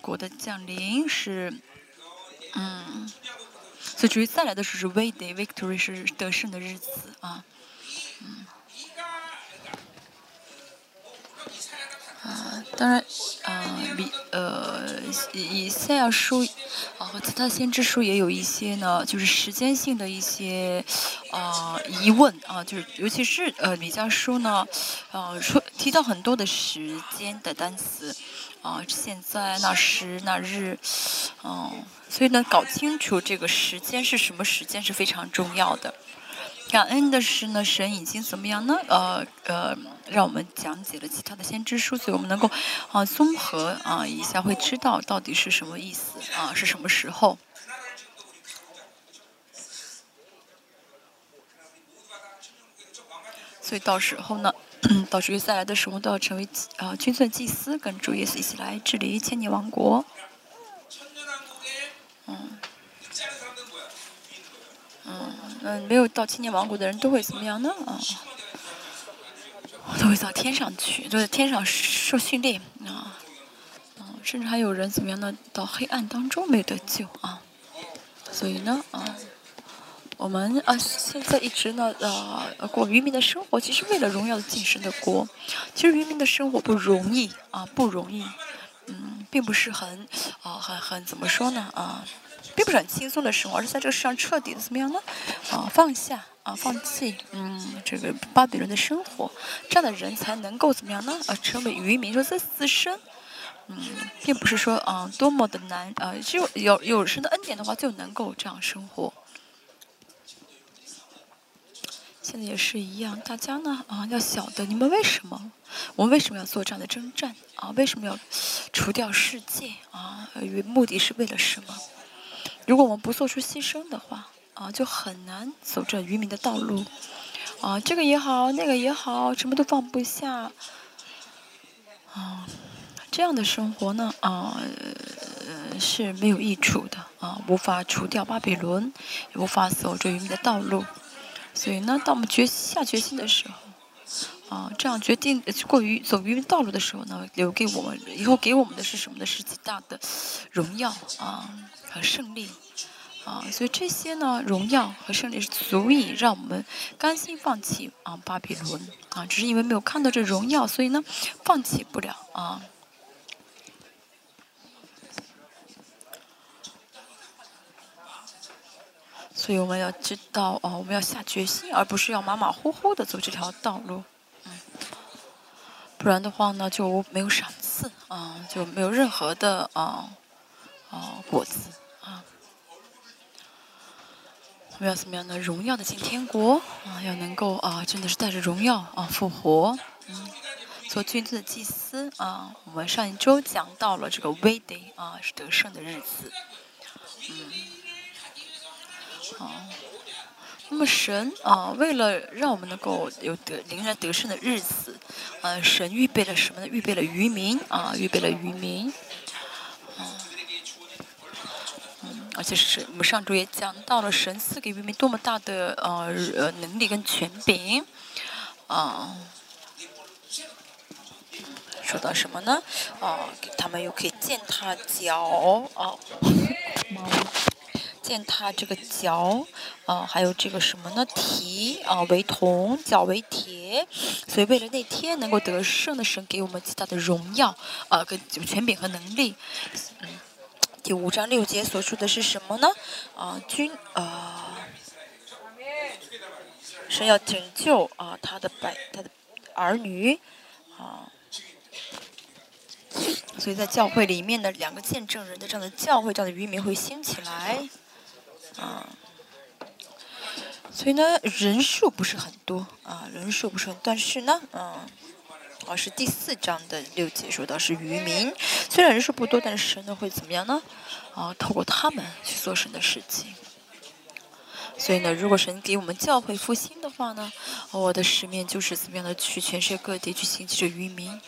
国的降临是，嗯，所以至于再来的是是 V Day Victory 是得胜的日子啊，嗯。啊，当然，啊，比呃以以赛亚书啊和其他先知书也有一些呢，就是时间性的一些啊疑问啊，就是尤其是呃米迦书呢，啊说提到很多的时间的单词啊，现在那时那日，嗯，所以呢，搞清楚这个时间是什么时间是非常重要的。感恩的是呢，神已经怎么样呢？呃呃，让我们讲解了其他的先知书，所以我们能够啊综合啊一下，会知道到底是什么意思啊，是什么时候。所以到时候呢，到时候再来的时候，都要成为啊君尊祭司，跟主耶稣一起来治理千年王国。嗯。嗯嗯，没有到千年王国的人都会怎么样呢？啊，都会到天上去，都在天上受训练啊。嗯，甚至还有人怎么样呢？到黑暗当中没得救啊。所以呢，啊，我们啊现在一直呢呃过渔民的生活，其实为了荣耀的晋升的国。其实渔民的生活不容易啊，不容易。嗯，并不是很啊很很怎么说呢啊。并不是很轻松的生活，而是在这个世上彻底的怎么样呢？啊，放下啊，放弃，嗯，这个巴比伦的生活，这样的人才能够怎么样呢？啊，成为渔民。说在自身，嗯，并不是说啊多么的难啊，只有有有神的恩典的话，就能够这样生活。现在也是一样，大家呢啊要晓得，你们为什么？我们为什么要做这样的征战啊？为什么要除掉世界啊？与目的是为了什么？如果我们不做出牺牲的话，啊，就很难走这渔民的道路，啊，这个也好，那个也好，什么都放不下，啊，这样的生活呢，啊，是没有益处的，啊，无法除掉巴比伦，也无法走这渔民的道路，所以呢，当我们决下决心的时候，啊，这样决定过于走于道路的时候呢，留给我们以后给我们的是什么呢？是极大的荣耀，啊。和胜利，啊，所以这些呢，荣耀和胜利是足以让我们甘心放弃啊巴比伦啊，只是因为没有看到这荣耀，所以呢，放弃不了啊。所以我们要知道哦，我们要下决心，而不是要马马虎虎的走这条道路，嗯，不然的话呢，就没有赏赐啊，就没有任何的啊。哦，果子啊！我们要怎么样呢？荣耀的进天国啊！要能够啊，真的是带着荣耀啊复活，嗯，做君尊的祭司啊！我们上一周讲到了这个 V Day 啊，是得胜的日子，好。那么神啊，为了让我们能够有得凌然得胜的日子，呃，神预备了什么呢？预备了渔民啊，预备了渔民。嗯而且是我们上周也讲到了神赐给渔民多么大的呃呃能力跟权柄，啊，说到什么呢？啊，他们又可以践踏脚，哦，践踏这个脚，啊，还有这个什么呢？蹄啊为铜，脚为铁，所以为了那天能够得胜的神给我们极大的荣耀，啊，跟权柄和能力，嗯。第五章六节所说的是什么呢？啊，君啊，神要拯救啊他的百他的儿女啊，所以在教会里面的两个见证人的这样的教会这样的渔民会兴起来啊，所以呢人数不是很多啊人数不是很，但是呢嗯。啊，是第四章的六节说到是渔民，虽然人数不多，但是神呢会怎么样呢？啊，透过他们去做神的事情。所以呢，如果神给我们教会复兴的话呢，我的使命就是怎么样的去全世界各地去兴起这渔民。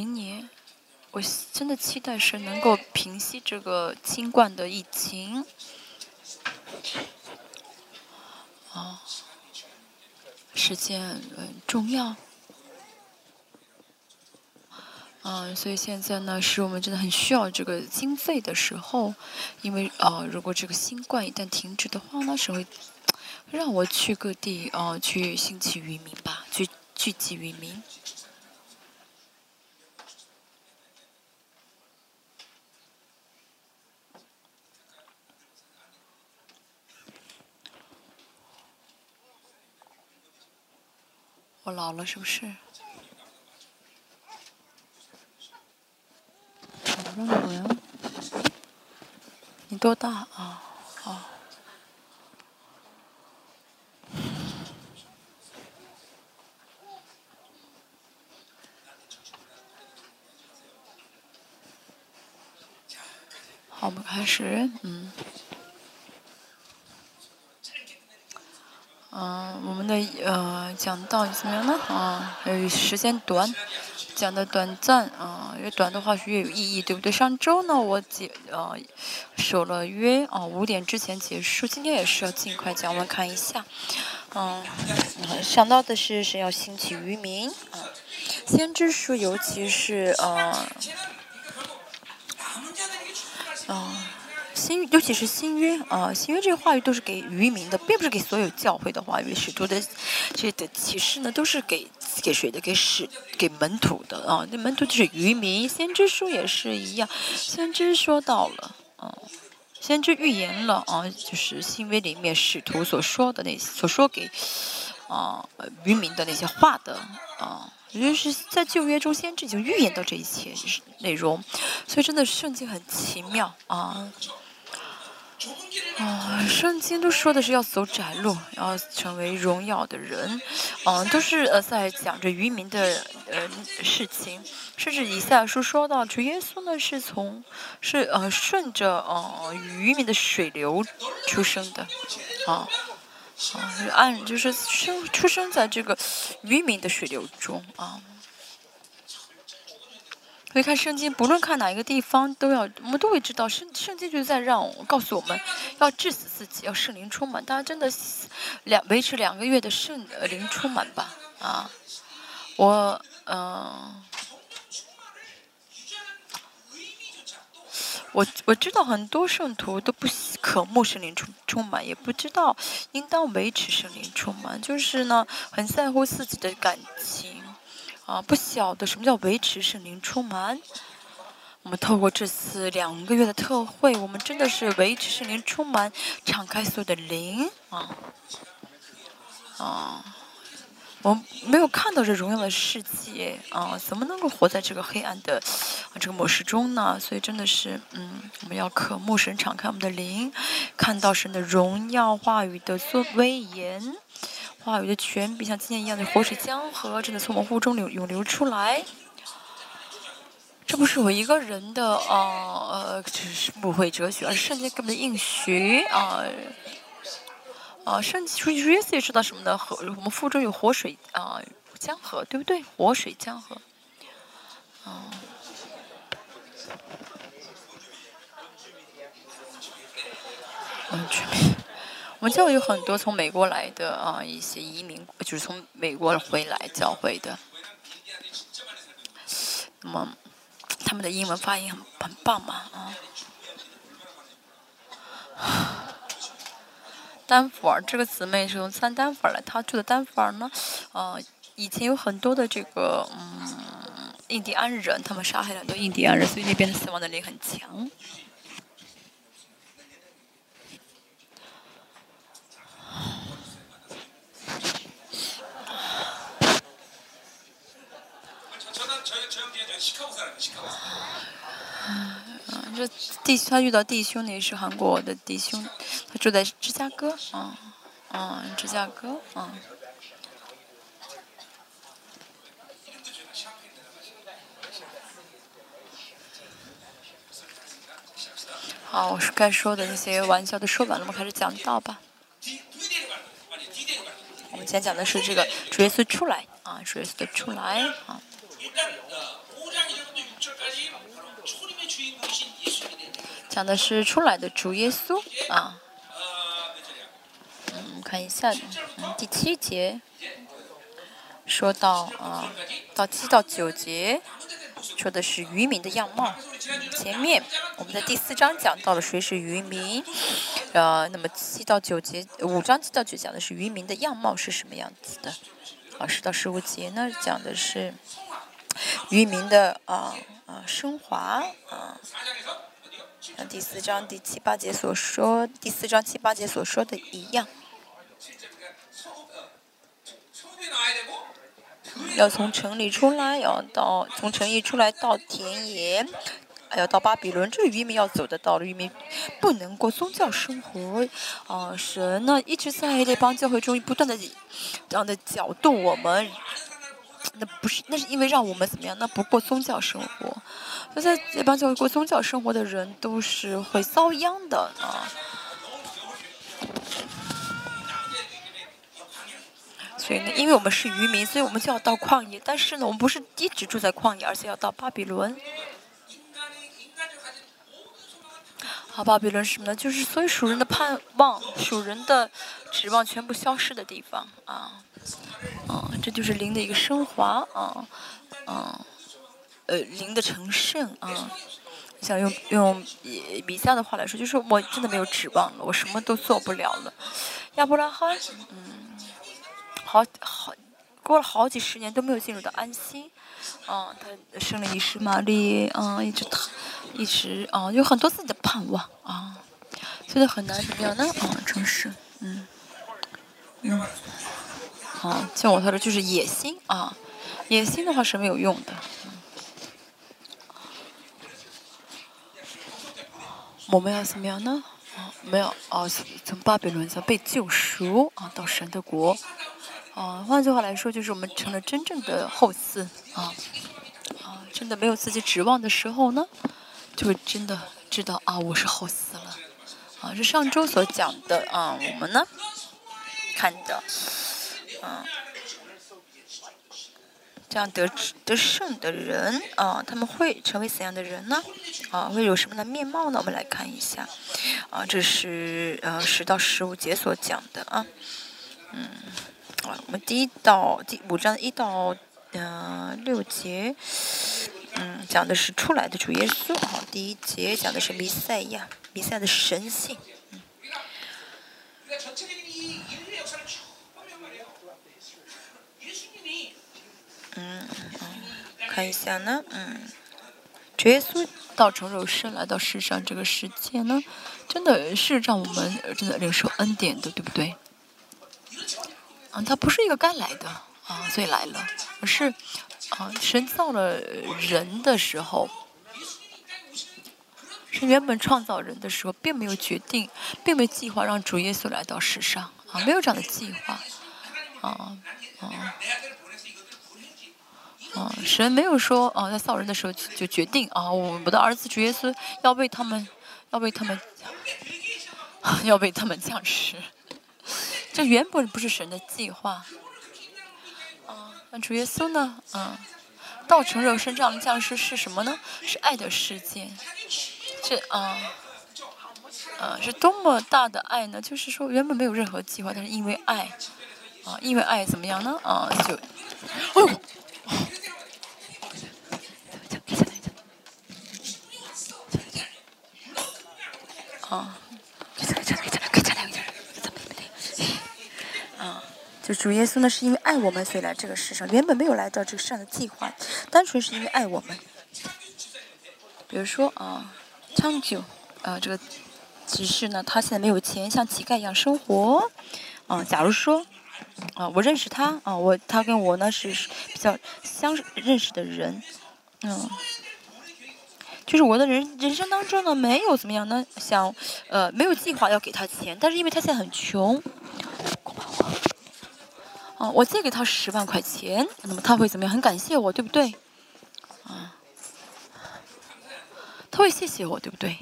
明年，我真的期待是能够平息这个新冠的疫情。啊，时间很重要。嗯，所以现在呢，是我们真的很需要这个经费的时候，因为呃，如果这个新冠一旦停止的话呢，是会让我去各地啊，去兴起渔民吧，去聚集渔民。老了是不是？老了呀？你多大啊？啊？好，我们开始，嗯。我们的呃讲到怎么样呢？啊，呃，时间短，讲的短暂啊，越短的话是越有意义，对不对？上周呢，我结呃守了约啊，五点之前结束，今天也是要尽快讲完看一下。嗯，想到的是是要兴起渔民啊，先知书，尤其是呃，啊。新，尤其是新约啊，新约这个话语都是给渔民的，并不是给所有教会的话语。使徒的这些的启示呢，都是给给谁的？给使给门徒的啊。那门徒就是渔民。先知书也是一样，先知说到了啊，先知预言了啊，就是新约里面使徒所说的那些所说给啊渔民的那些话的啊。也就是在旧约中，先知已经预言到这一切内容，所以真的圣经很奇妙啊。啊，圣经都说的是要走窄路，要成为荣耀的人，嗯，都是呃在讲着渔民的呃事情，甚至以赛亚书说到主耶稣呢是从是呃顺着呃渔民的水流出生的，啊啊，按就是生出生在这个渔民的水流中啊。可以看圣经，不论看哪一个地方，都要我们都会知道圣圣经就是在让告诉我们要致死自己，要圣灵充满。大家真的两维持两个月的圣呃灵充满吧啊！我嗯，我我知道很多圣徒都不渴慕圣灵充充满，也不知道应当维持圣灵充满，就是呢很在乎自己的感情。啊，不晓得什么叫维持圣灵充满。我们透过这次两个月的特会，我们真的是维持圣灵充满，敞开所有的灵啊啊！我们没有看到这荣耀的世界啊，怎么能够活在这个黑暗的啊这个模式中呢？所以真的是，嗯，我们要渴慕神，敞开我们的灵，看到神的荣耀话语的尊威严。话语的泉比像今天一样的活水江河，真的从我们腹中流涌流出来。这不是我一个人的啊呃，只是不会哲学，而是圣经根本的应许啊啊，圣经主耶稣也知道什么呢？和，我们腹中有活水啊江河，对不对？活水江河，啊，完全。我们教会有很多从美国来的啊，一些移民，就是从美国回来教会的。那么，他们的英文发音很很棒嘛啊。丹佛尔这个姊妹是从三丹佛尔来，她住的丹佛尔呢，呃，以前有很多的这个嗯印第安人，他们杀害了很多印第安人，所以那边的死亡能力很强。嗯，这弟他遇到弟兄呢，也是韩国的弟兄，他住在芝加哥，啊，啊，芝加哥，啊。好，我是该说的那些玩笑都说完了，我们开始讲道吧。我们今天讲的是这个主耶稣出来，啊，主耶稣的出来，啊。讲的是出来的主耶稣啊。嗯，看一下，嗯，第七节说到啊，到七到九节说的是渔民的样貌。前面我们在第四章讲到了谁是渔民，呃，那么七到九节，五章七到九讲的是渔民的样貌是什么样子的。啊，十到十五节呢讲的是渔民的啊啊升华啊。像第四章第七八节所说，第四章七八节所说的一样，要从城里出来，要到从城里出来到田野，还要到巴比伦。这渔民要走的道路，渔民不能过宗教生活。啊，神呢一直在这帮教会中不断的这样的搅动我们。那不是，那是因为让我们怎么样？那不过宗教生活。那在这帮教会过宗教生活的人都是会遭殃的啊。所以呢，因为我们是渔民，所以我们就要到旷野。但是呢，我们不是一直住在旷野，而且要到巴比伦。好，巴比伦是什么呢？就是所有属人的盼望、属人的指望全部消失的地方啊。啊，这就是灵的一个升华啊，啊。呃，灵的成圣啊，想用用米迦的话来说，就是我真的没有指望了，我什么都做不了了。亚伯拉罕，嗯，好好过了好几十年都没有进入到安息，啊，他生了一世玛丽，啊，一直他一直啊，有很多自己的盼望啊，所以很难怎么样呢？啊，城市，嗯，嗯，啊，像我他说就是野心啊，野心的话是没有用的。我们要怎么样呢？啊，没有啊，从巴比伦上被救赎啊，到神的国啊。换句话来说，就是我们成了真正的后嗣啊啊！真的没有自己指望的时候呢，就会真的知道啊，我是后嗣了啊。是上周所讲的啊，我们呢看的啊。这样得得胜的人啊，他们会成为怎样的人呢？啊，会有什么的面貌呢？我们来看一下，啊，这是呃十到十五节所讲的啊，嗯，啊，我们第一到第五章一到呃六节，嗯，讲的是出来的主耶稣，好，第一节讲的是弥赛亚，弥赛亚的神性，嗯。嗯，看一下呢，嗯，主耶稣道成肉身来到世上这个世界呢，真的是让我们真的领受恩典的，对不对？啊，他不是一个该来的啊，所以来了，而是啊，神造了人的时候，是原本创造人的时候，并没有决定，并没计划让主耶稣来到世上啊，没有这样的计划，啊啊。啊，神没有说啊，在造人的时候就决定啊，我我的儿子主耶稣要为他们，要为他们，要为他们降世。这原本不是神的计划。啊，那主耶稣呢？啊，道成肉身这样的降世是什么呢？是爱的世界。这啊，啊，是多么大的爱呢？就是说原本没有任何计划，但是因为爱，啊，因为爱怎么样呢？啊，就，哦。啊，可以可以可以可以可以啊，主耶稣呢，是因为爱我们，所以来这个世上。原本没有来到这个世上的计划，单纯是因为爱我们。比如说啊，长久啊，这个骑士呢，他现在没有钱，像乞丐一样生活。啊，假如说啊，我认识他啊，我他跟我呢是比较相认识的人，嗯。就是我的人人生当中呢，没有怎么样呢，想，呃，没有计划要给他钱，但是因为他现在很穷，啊，我借给他十万块钱，那么他会怎么样？很感谢我，对不对？啊，他会谢谢我，对不对？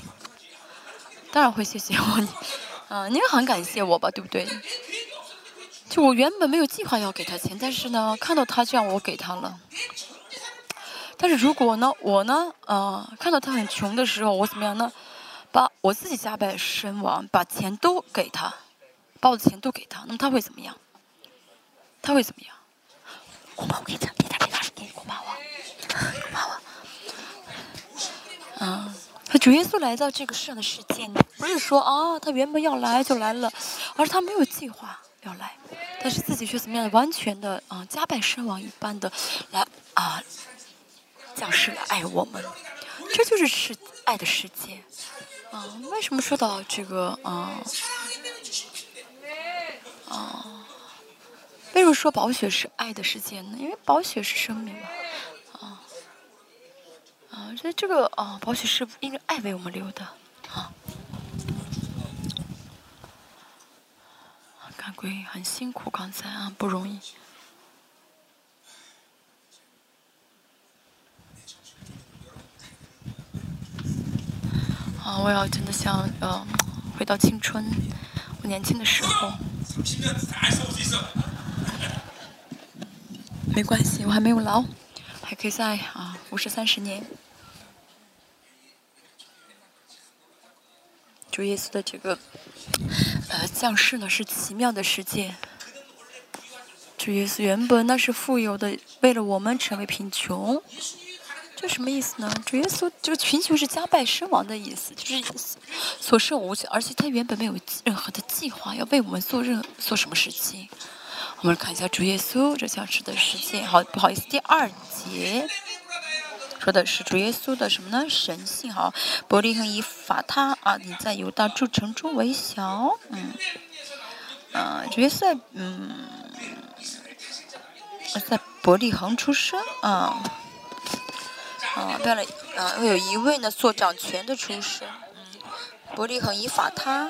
当然会谢谢我，啊，你也很感谢我吧，对不对？就我原本没有计划要给他钱，但是呢，看到他这样，我给他了。但是如果呢，我呢，呃，看到他很穷的时候，我怎么样呢？把我自己家败身亡，把钱都给他，把我的钱都给他，那么他会怎么样？他会怎么样？我妈，我给你讲，别打，别打，给你我妈我，我妈我。嗯，他主耶稣来到这个世上的时间呢，不是说啊，他原本要来就来了，而是他没有计划要来，但是自己却怎么样完全的啊，家败身亡一般的来啊，降世来爱我们，这就是世爱的世界。啊，为什么说到这个啊啊？为什么说宝血是爱的世界呢？因为宝血是生命嘛。啊啊，所以这个啊，宝血是因为爱为我们流的啊。赶鬼很辛苦，刚才啊不容易。啊，我要真的想，呃，回到青春，我年轻的时候。没关系，我还没有老，还可以再啊，五十三十年。主耶稣的这个，呃，降世呢是奇妙的世界。主耶稣原本那是富有的，为了我们成为贫穷。这什么意思呢？主耶稣这个贫穷是家败身亡的意思，就是所剩无几，而且他原本没有任何的计划要为我们做任做什么事情。我们看一下主耶稣这降世的事件。好，不好意思，第二节说的是主耶稣的什么呢？神性。好，伯利恒以法他啊，你在犹大诸城中为小。嗯，啊，主耶稣在嗯，在伯利恒出生啊。啊，为了啊，有一位呢做掌权的出生，嗯，伯利恒以法他，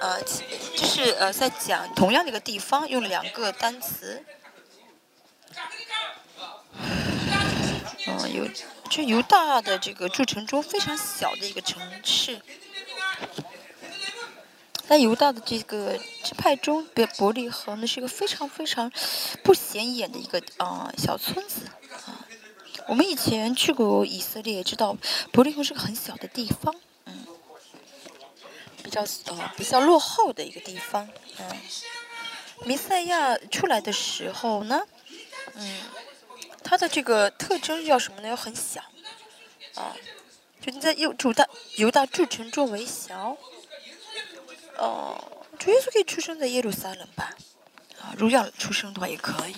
呃，就是呃在讲同样的一个地方用了两个单词，嗯，有就犹大的这个筑城中非常小的一个城市，在犹大的这个支派中，伯伯利恒呢是一个非常非常不显眼的一个啊小村子。啊。我们以前去过以色列，知道伯利恒是个很小的地方，嗯，比较呃比较落后的一个地方，嗯。弥赛亚出来的时候呢，嗯，它的这个特征叫什么呢？要很小，啊，就在犹主大犹大筑城中为小，哦，主耶稣可以出生在耶路撒冷吧？啊，如要出生的话也可以。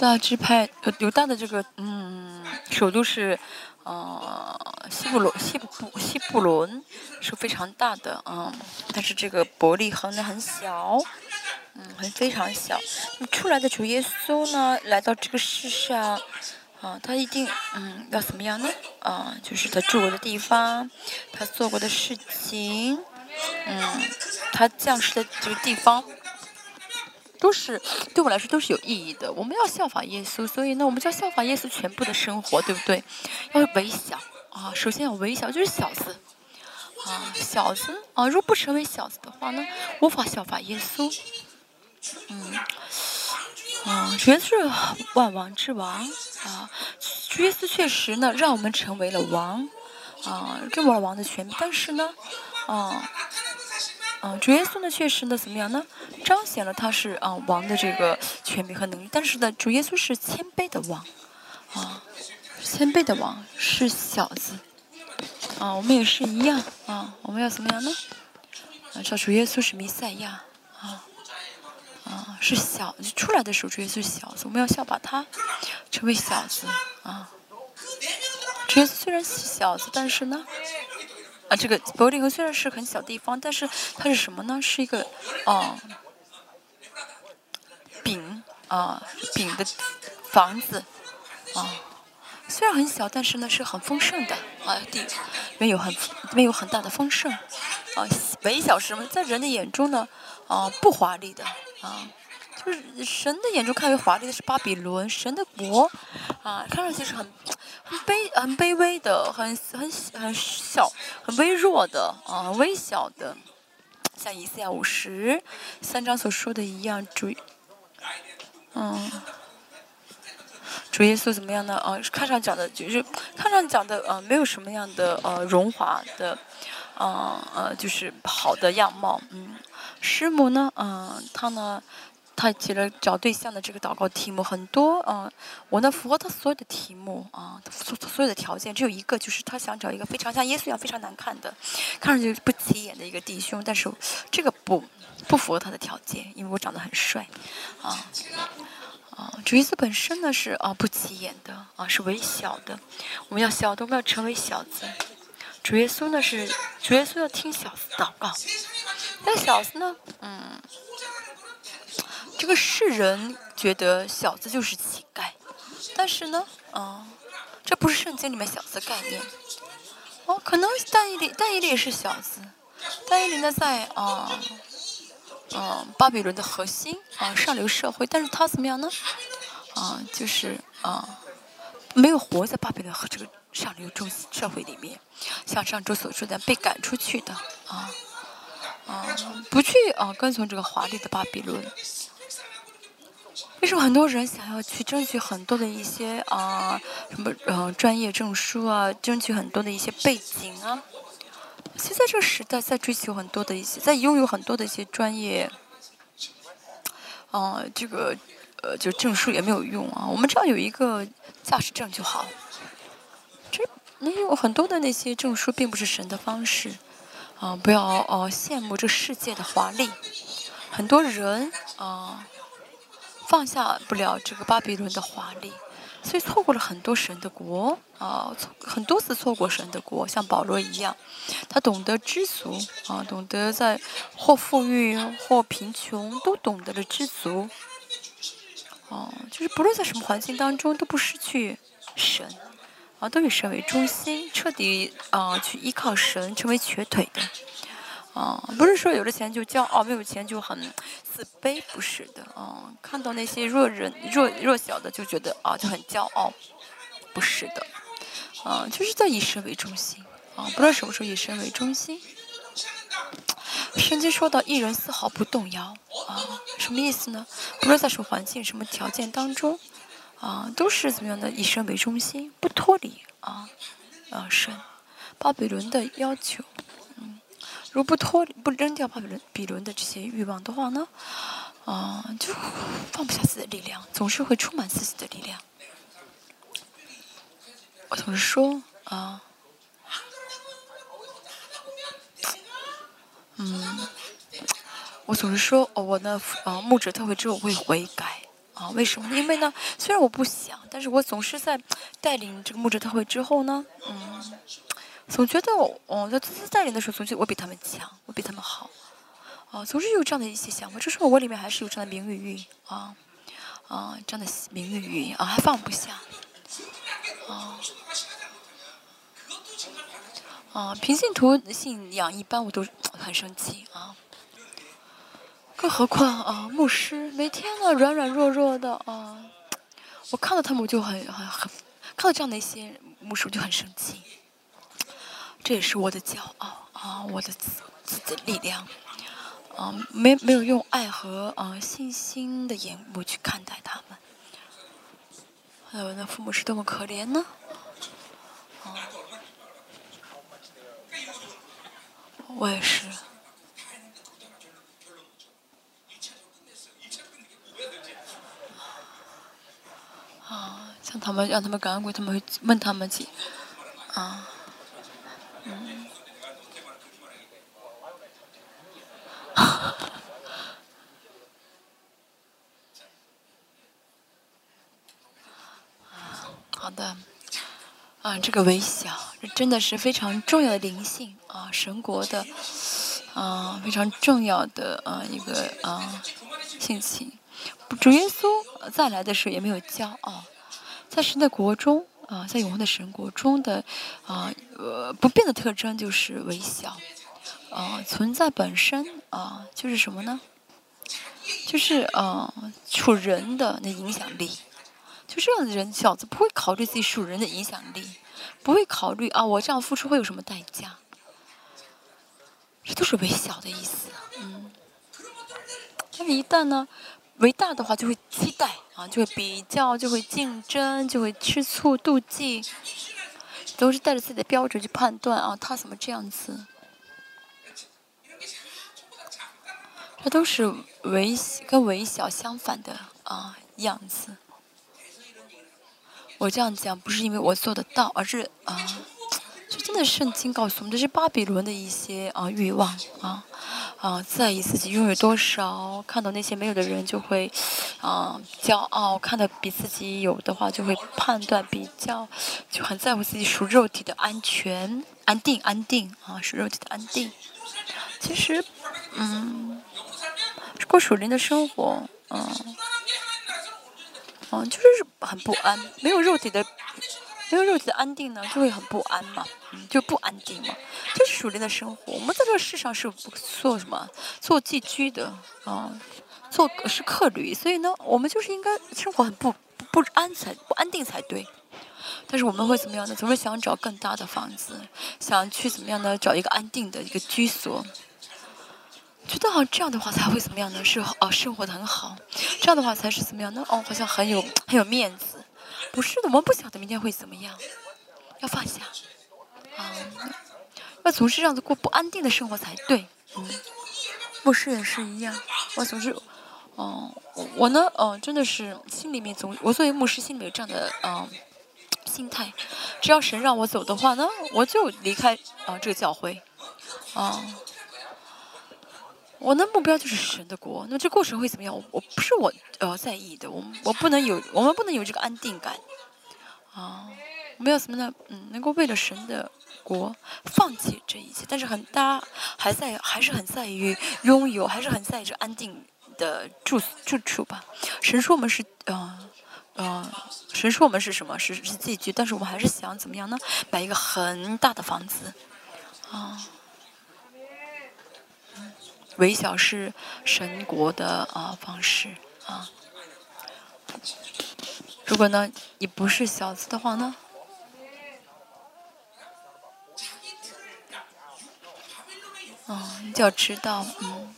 大支派呃，犹大的这个嗯，首都是呃西布伦西布西布伦是非常大的嗯，但是这个伯利恒呢很小，嗯，很非常小。那出来的主耶稣呢，来到这个世上，啊，他一定嗯要怎么样呢？啊，就是他住过的地方，他做过的事情，嗯，他降世的这个地方。都是对我来说都是有意义的。我们要效法耶稣，所以呢，我们就要效法耶稣全部的生活，对不对？要微小啊，首先要微小，就是小子啊，小子啊，如果不成为小子的话呢，无法效法耶稣。嗯，啊，主耶稣是万王之王啊，耶稣确实呢，让我们成为了王啊，给我王的权柄，但是呢，啊。嗯，主耶稣呢，确实呢，怎么样呢？彰显了他是啊王的这个权柄和能力。但是呢，主耶稣是谦卑的王，啊，谦卑的王是小子，啊，我们也是一样啊。我们要怎么样呢？啊，叫主耶稣是弥赛亚，啊，啊，是小子出来的时候，主耶稣是小子，我们要效法他，成为小子啊。主耶稣虽然是小子，但是呢。啊，这个伯利恒虽然是很小地方，但是它是什么呢？是一个，啊，饼啊，饼的房子，啊，虽然很小，但是呢是很丰盛的啊，地没有很没有很大的丰盛，啊，微小是什么？在人的眼中呢，啊，不华丽的，啊，就是神的眼中看为华丽的是巴比伦，神的国，啊，看上去是很卑很卑微的，很很很小很微弱的啊，微小的，像以赛亚五十三章所说的一样，主，嗯。主耶稣怎么样呢？呃，看上讲的，就是看上讲的，呃，没有什么样的呃荣华的，呃呃，就是好的样貌。嗯，师母呢，嗯，他呢，他提了找对象的这个祷告题目很多，嗯，我呢符合他所有的题目啊，所所有的条件，只有一个，就是他想找一个非常像耶稣一样非常难看的，看上去不起眼的一个弟兄，但是这个不不符合他的条件，因为我长得很帅，啊。啊，主耶稣本身呢是啊不起眼的啊，是微小的。我们要小的，我们要成为小子。主耶稣呢是主耶稣要听小子祷告。那小子呢，嗯，这个世人觉得小子就是乞丐，但是呢，啊，这不是圣经里面小子的概念。哦，可能但以理但以理也是小子，但以理呢在啊。嗯，巴比伦的核心啊，上流社会，但是他怎么样呢？啊，就是啊，没有活在巴比伦和这个上流中社会里面，像上周所说的被赶出去的啊啊，不去啊跟从这个华丽的巴比伦。为什么很多人想要去争取很多的一些啊什么呃专业证书啊，争取很多的一些背景啊？现在这个时代，在追求很多的一些，在拥有很多的一些专业，啊，这个呃，就证书也没有用啊。我们只要有一个驾驶证就好。这你有很多的那些证书，并不是神的方式啊！不要哦羡慕这世界的华丽。很多人啊，放下不了这个巴比伦的华丽。所以错过了很多神的国啊，错很多次错过神的国，像保罗一样，他懂得知足啊，懂得在或富裕或贫穷都懂得了知足，哦，就是不论在什么环境当中都不失去神，啊，都以神为中心，彻底啊去依靠神，成为瘸腿的。啊，不是说有了钱就骄傲，没有钱就很自卑，不是的。啊，看到那些弱人、弱弱小的就觉得啊就很骄傲，不是的。啊，就是在以神为中心。啊，不知道什么时候以神为中心。圣经说到一人丝毫不动摇。啊，什么意思呢？不论在什么环境、什么条件当中，啊，都是怎么样的以神为中心，不脱离啊啊神巴比伦的要求。如果不脱不扔掉巴比伦比伦的这些欲望的话呢，啊，就放不下自己的力量，总是会充满自己的力量。我总是说啊，嗯，我总是说，哦我呢，啊，牧者特会之后会悔改啊？为什么？因为呢，虽然我不想，但是我总是在带领这个牧者特会之后呢，嗯。总觉得，哦，在自自带领的时候，总觉得我比他们强，我比他们好，啊，总是有这样的一些想法。这时候我里面还是有这样的名誉欲，啊，啊，这样的名誉欲啊，还放不下，啊，啊，平信徒信仰一般，我都很生气啊，更何况啊，牧师每天呢软软弱弱的啊，我看到他们我就很很很，看到这样的一些牧师我就很生气。这也是我的骄傲啊，我的自自己的力量，啊，没没有用爱和啊信心的眼目去看待他们。还有那父母是多么可怜呢？啊，我也是。啊，像他们让他们赶快，他们会问他们几啊。好的，啊，这个微笑，这真的是非常重要的灵性啊，神国的啊，非常重要的啊一个啊性情。主耶稣再来的时候也没有骄傲，在神的国中。啊，在永恒的神国中的啊呃不变的特征就是微笑，啊存在本身啊就是什么呢？就是啊属人的那影响力，就这样的人小子不会考虑自己属人的影响力，不会考虑啊我这样付出会有什么代价，这都是微小的意思，嗯。但是，一旦呢为大的话，就会期待啊，就会比较，就会竞争，就会吃醋、妒忌，都是带着自己的标准去判断啊，他怎么这样子。这都是微跟微小相反的啊样子。我这样讲不是因为我做得到，而是啊，就真的圣经告诉我们，这是巴比伦的一些啊欲望啊啊，在意自己拥有多少，看到那些没有的人就会啊骄傲，看到比自己有的话就会判断比较，就很在乎自己属肉体的安全、安定、安定啊，属肉体的安定。其实，嗯。过属灵的生活，嗯，嗯，就是很不安，没有肉体的，没有肉体的安定呢，就会很不安嘛，嗯，就不安定嘛。这是属灵的生活。我们在这个世上是做什么？做寄居的，啊，做是客旅。所以呢，我们就是应该生活很不不安才不安定才对。但是我们会怎么样呢？总是想找更大的房子，想去怎么样呢？找一个安定的一个居所。觉得好这样的话才会怎么样呢？是哦，生活的很好，这样的话才是怎么样呢？哦，好像很有很有面子。不是的，我们不晓得明天会怎么样，要放下，啊，要总是这样子过不安定的生活才对。嗯，牧师也是一样，我总是，哦，我呢，哦，真的是心里面总，我作为牧师心里面有这样的嗯心态，只要神让我走的话呢，我就离开啊这个教会，啊。我的目标就是神的国，那这过程会怎么样？我我不是我呃在意的，我我不能有，我们不能有这个安定感，啊，我们要什么呢？嗯，能够为了神的国放弃这一切，但是很大家还在还是很在于拥有，还是很在意这安定的住住处吧。神说我们是呃呃，神说我们是什么？是是寄居，但是我们还是想怎么样呢？买一个很大的房子，啊。微小是神国的啊方式啊。如果呢你不是小子的话呢，啊，你就要知道，嗯，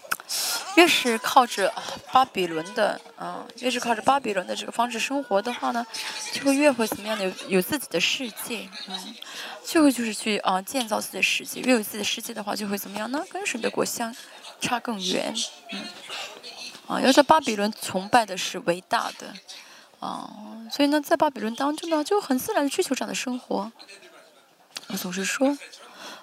越是靠着巴比伦的，嗯，越是靠着巴比伦的这个方式生活的话呢，就会越会怎么样的有有自己的世界，嗯，就会就是去啊建造自己的世界。越有自己的世界的话，就会怎么样呢？跟神的国相。差更远，嗯，啊，要说巴比伦崇拜的是伟大的，啊，所以呢，在巴比伦当中呢，就很自然的追求这样的生活。我总是说，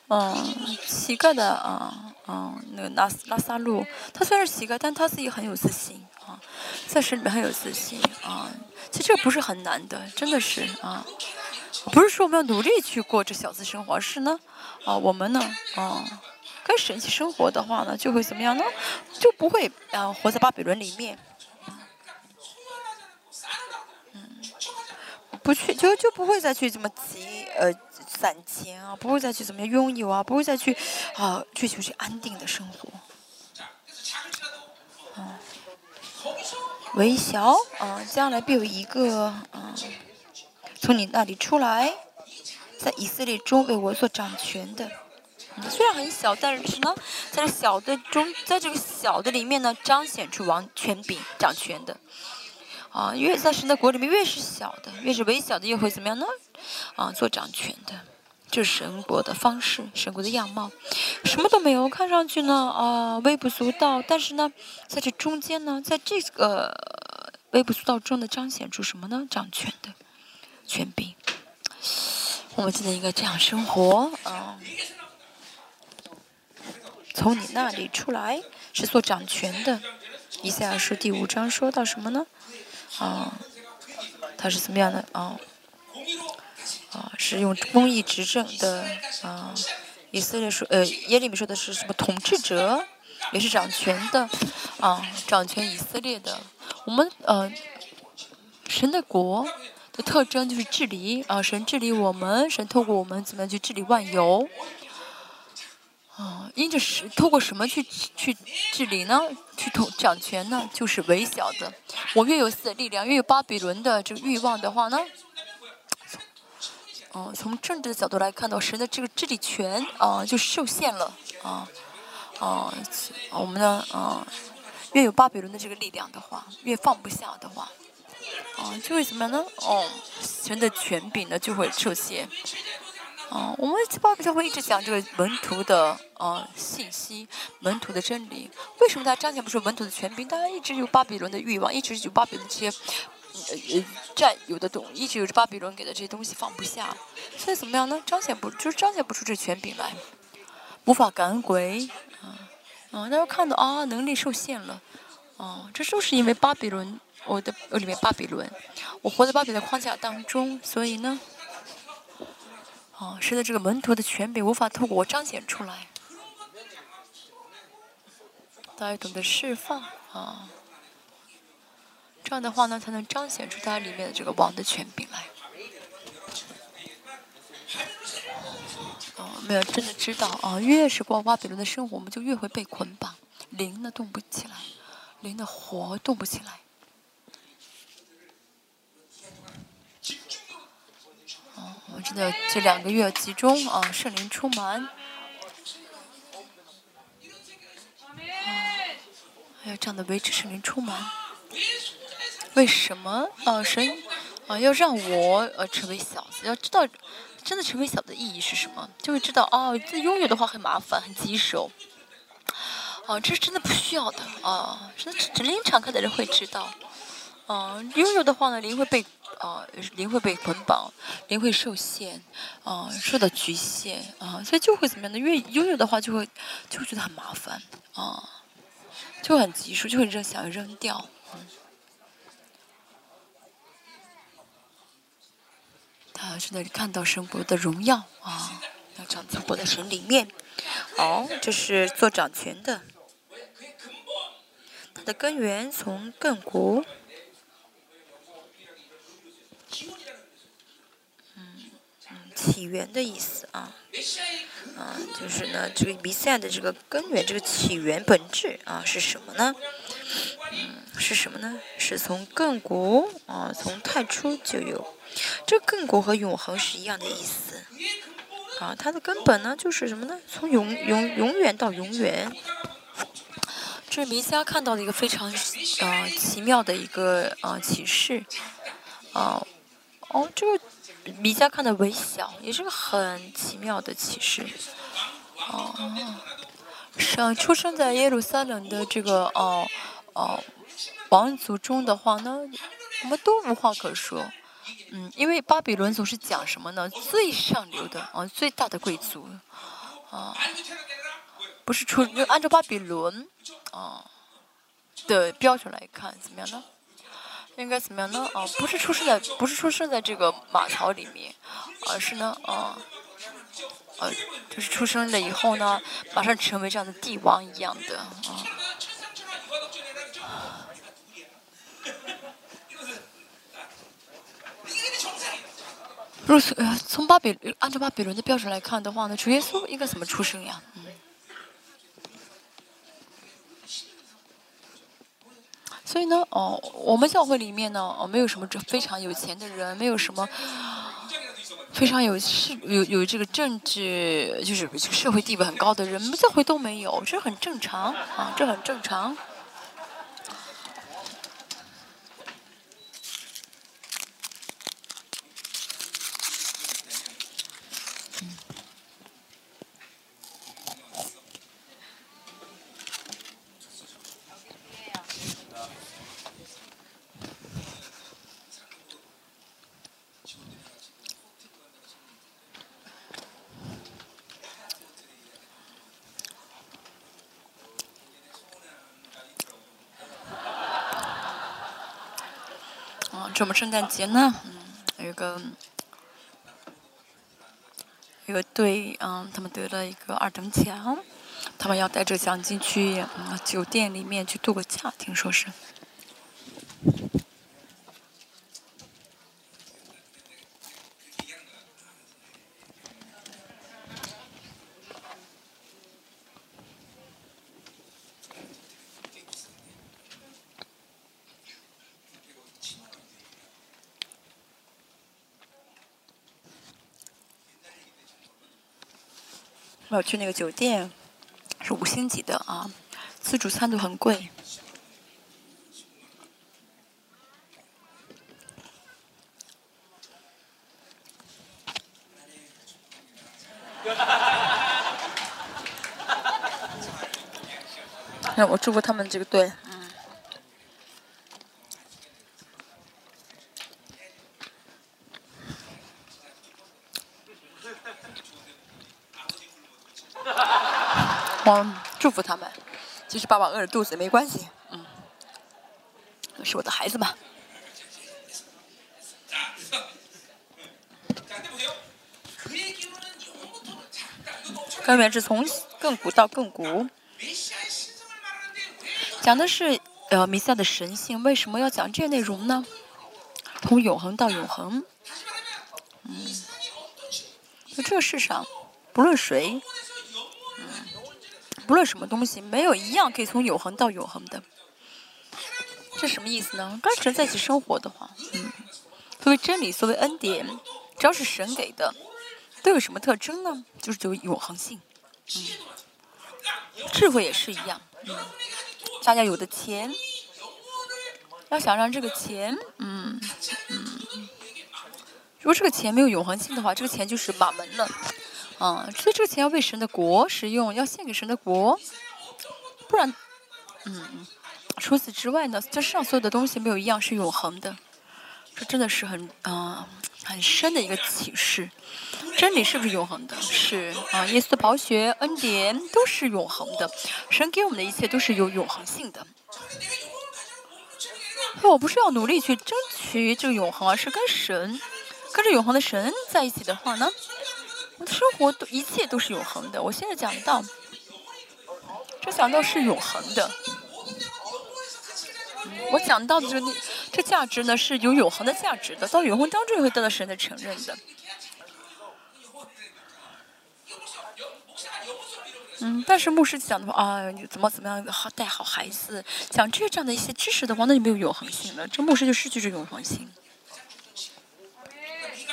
嗯，乞丐的啊，嗯，那个拉拉萨路，他虽然是乞丐，但他自己很有自信啊，在神里面很有自信啊。其实这不是很难的，真的是啊，不是说我们要努力去过这小资生活，而是呢，啊，我们呢，啊。跟神奇生活的话呢，就会怎么样呢？就不会啊，活在巴比伦里面。嗯，不去就就不会再去怎么急呃攒钱啊，不会再去怎么样拥有啊，不会再去啊追求去安定的生活。嗯，微小啊，将来必有一个啊从你那里出来，在以色列中为我所掌权的。虽然很小，但是呢，在这小的中，在这个小的里面呢，彰显出王权柄、掌权的。啊，越在神的国里面，越是小的，越是微小的，又会怎么样呢？啊，做掌权的，这是神国的方式，神国的样貌。什么都没有，看上去呢，啊，微不足道。但是呢，在这中间呢，在这个微不足道中的彰显出什么呢？掌权的权柄。我们今天应该这样生活，啊。从你那里出来是做掌权的，以赛亚书第五章说到什么呢？啊，他是怎么样的啊？啊，是用公义执政的啊。以色列说，呃，耶利米说的是什么？统治者也是掌权的啊，掌权以色列的。我们呃，神的国的特征就是治理啊，神治理我们，神透过我们怎么样去治理万有。啊，因着是透过什么去去治理呢？去统掌权呢？就是微小的。我越有死力量，越有巴比伦的这个欲望的话呢？哦，从政治的角度来看到，神的这个治理权啊就受限了啊啊，我们的啊越有巴比伦的这个力量的话，越放不下的话，啊就会怎么样呢？哦，神的权柄呢就会受限。哦，我们巴比教会一直讲这个门徒的呃信息，门徒的真理。为什么他彰显不出门徒的权柄？大家一直有巴比伦的欲望，一直有巴比伦这些。呃呃，占有的东一直有着巴比伦给的这些东西放不下，所以怎么样呢？彰显不就是彰显不出这权柄来，无法赶鬼，啊啊！大家看到啊，能力受限了，哦，这就是因为巴比伦，我的我里面巴比伦，我活在巴比伦的框架当中，所以呢，哦，使得这个门徒的权柄无法透过我彰显出来，大家懂得释放啊。这样的话呢，才能彰显出它里面的这个王的权柄来。哦，没有真的知道啊，越是过巴比伦的生活，我们就越会被捆绑，灵呢动不起来，灵的活动不起来。我真的这两个月集中啊，圣灵充满。还有这样的维持圣灵充满。为什么啊？神啊，要让我呃成为小子？要知道，真的成为小的意义是什么？就会知道哦，这拥有的话很麻烦，很棘手。啊，这是真的不需要的啊！真的，只灵敞开的人会知道。啊，拥有的话呢，灵会被啊，灵会被捆绑，灵会受限，啊，受到局限啊，所以就会怎么样呢？越拥有的话，就会就会觉得很麻烦啊，就很棘手，就会扔，想要扔掉。啊，在那里看到神国的荣耀啊，要长在我的神里面。哦，这是做掌权的，他的根源从亘古。嗯嗯，起源的意思啊，啊，就是呢，这个弥赛的这个根源，这个起源本质啊是什么呢？嗯，是什么呢？是从亘古啊，从太初就有。这亘古和永恒是一样的意思，啊，它的根本呢就是什么呢？从永永永远到永远。这是弥迦看到的一个非常呃奇妙的一个呃启示，啊，哦，这个米迦看的微小，也是个很奇妙的启示，哦，是出生在耶路撒冷的这个哦哦王族中的话呢，我们都无话可说。嗯，因为巴比伦总是讲什么呢？最上流的啊，最大的贵族啊，不是出按照巴比伦啊的标准来看，怎么样呢？应该怎么样呢？啊，不是出生在不是出生在这个马槽里面，而是呢啊，呃，就是出生了以后呢，马上成为这样的帝王一样的啊。如此，呃，从巴比按照巴比伦的标准来看的话呢，主耶稣应该怎么出生呀？嗯。所以呢，哦，我们教会里面呢，哦，没有什么这非常有钱的人，没有什么非常有是有有这个政治就是社会地位很高的人，我们教会都没有，这很正常啊，这很正常。什么圣诞节呢？嗯，有一个，一个队，嗯，他们得了一个二等奖，他们要带着奖金去酒店里面去度个假，听说是。我去那个酒店，是五星级的啊，自助餐都很贵。那我祝福他们这个队。我祝福他们，其实爸爸饿着肚子没关系，嗯，是我的孩子嘛。根源是从亘古到亘古，讲的是呃弥赛的神性。为什么要讲这内容呢？从永恒到永恒，嗯，在这世上，不论谁。不论什么东西，没有一样可以从永恒到永恒的。这什么意思呢？跟神在一起生活的话，嗯，作为真理，作为恩典，只要是神给的，都有什么特征呢？就是有永恒性。嗯，智慧也是一样。嗯，大家有的钱，要想让这个钱，嗯嗯，如果这个钱没有永恒性的话，这个钱就是马门了。啊，所以这个钱要为神的国使用，要献给神的国，不然，嗯，除此之外呢，这世上所有的东西没有一样是永恒的，这真的是很啊很深的一个启示。真理是不是永恒的？是啊，耶稣的宝血、恩典都是永恒的，神给我们的一切都是有永恒性的。我不是要努力去争取这个永恒，而是跟神，跟着永恒的神在一起的话呢？我的生活都一切都是永恒的。我现在讲到，这讲到是永恒的。我讲到的这个这价值呢是有永恒的价值的，到永恒当中也会得到神的承认的。嗯，但是牧师讲的话啊，你怎么怎么样好带好孩子，讲这这样的一些知识的话，那就没有永恒性了。这牧师就失去这永恒性。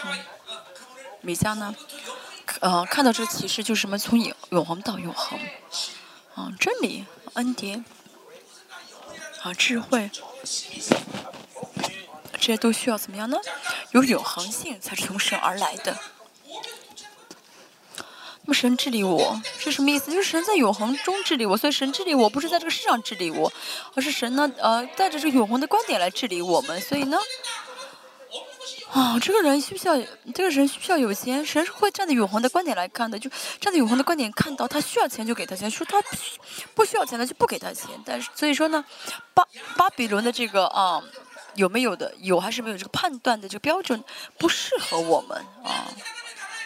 嗯，米迦呢？呃，看到这个启示就是什么？从永永恒到永恒，啊，真理、恩典，啊，智慧，这些都需要怎么样呢？有永恒性才是从神而来的。那么神治理我是什么意思？就是神在永恒中治理我，所以神治理我不是在这个世上治理我，而是神呢，呃，带着这个永恒的观点来治理我们。所以呢。啊，这个人需不需要？这个人需不需要有钱？神是会站在永恒的观点来看的，就站在永恒的观点看到他需要钱就给他钱，说他不需要钱的就不给他钱。但是所以说呢，巴巴比伦的这个啊有没有的有还是没有这个判断的这个标准不适合我们啊。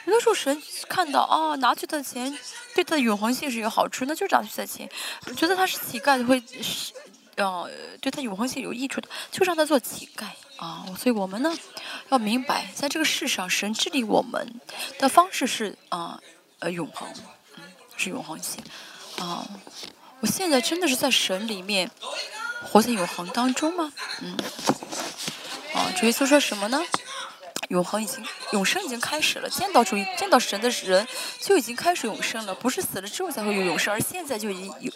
有的时候神看到啊拿去他的钱对他的永恒性是有好处，那就拿去他的钱，觉得他是乞丐会是。呃，对他永恒性有益处的，就让他做乞丐啊！所以我们呢，要明白，在这个世上，神治理我们的方式是啊，呃，永恒，嗯，是永恒性啊！我现在真的是在神里面活在永恒当中吗？嗯，啊，主耶稣说什么呢？永恒已经，永生已经开始了。见到主，见到神的人就已经开始永生了，不是死了之后才会有永生，而现在就已经有，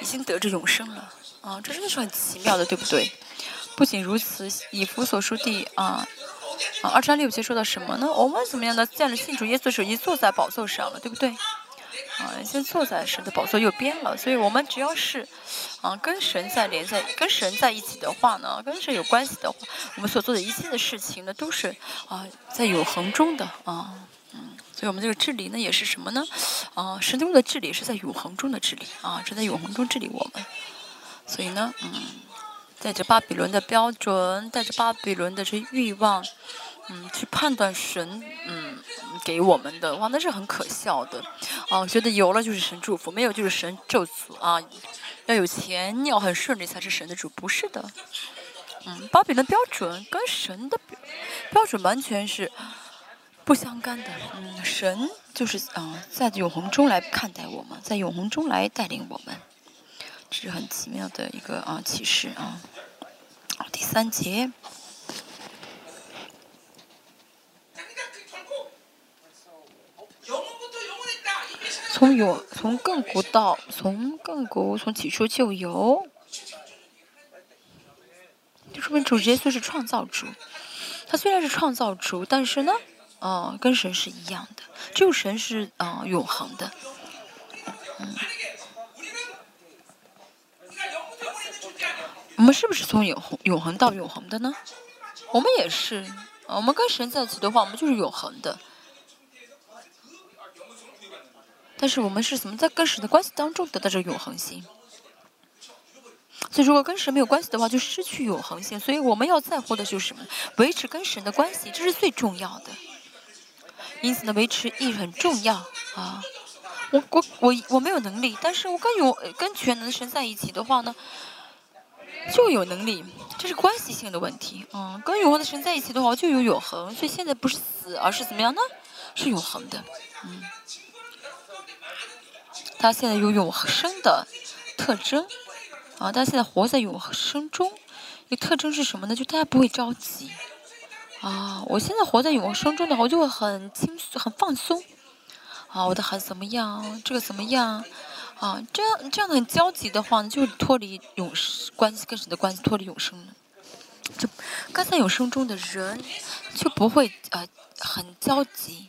已经得着永生了。啊，这真的是很奇妙的，对不对？不仅如此，以弗所书第啊啊二章六节说到什么呢？我们怎么样呢？见了信主耶稣时，已经坐在宝座上了，对不对？啊，已经坐在神的宝座右边了。所以，我们只要是啊跟神在连在，跟神在一起的话呢，跟神有关系的话，我们所做的一切的事情呢，都是啊在永恒中的啊嗯。所以我们这个治理呢，也是什么呢？啊，神中的治理是在永恒中的治理啊，是在永恒中治理我们。所以呢，嗯，带着巴比伦的标准，带着巴比伦的这欲望，嗯，去判断神，嗯，给我们的，哇，那是很可笑的，啊，我觉得有了就是神祝福，没有就是神咒诅啊，要有钱，要很顺利才是神的主，不是的，嗯，巴比伦标准跟神的标准完全是不相干的，嗯，神就是嗯，在永恒中来看待我们，在永恒中来带领我们。这是很奇妙的一个啊启示啊，第三节，从永从亘古到从亘古从起初就有，就说明主耶稣是创造主。他虽然是创造主，但是呢，啊，跟神是一样的，只有神是啊永恒的。嗯，我们是不是从永恒永恒到永恒的呢？我们也是，我们跟神在一起的话，我们就是永恒的。但是我们是怎么在跟神的关系当中得到这永恒性？所以如果跟神没有关系的话，就失去永恒性。所以我们要在乎的就是什么？维持跟神的关系，这是最重要的。因此呢，维持意义很重要啊。我我我我没有能力，但是我跟有跟全能的神在一起的话呢，就有能力。这是关系性的问题。嗯，跟永恒的神在一起的话，就有永恒。所以现在不是死，而是怎么样呢？是永恒的。嗯。他现在有永生的特征，啊，他现在活在永生中，一个特征是什么呢？就大家不会着急，啊，我现在活在永生中的话，我就会很轻松、很放松，啊，我的孩子怎么样？这个怎么样？啊，这样这样很焦急的话呢，就脱离永生关系跟谁的关系？脱离永生了，就刚才永生中的人就不会呃很焦急。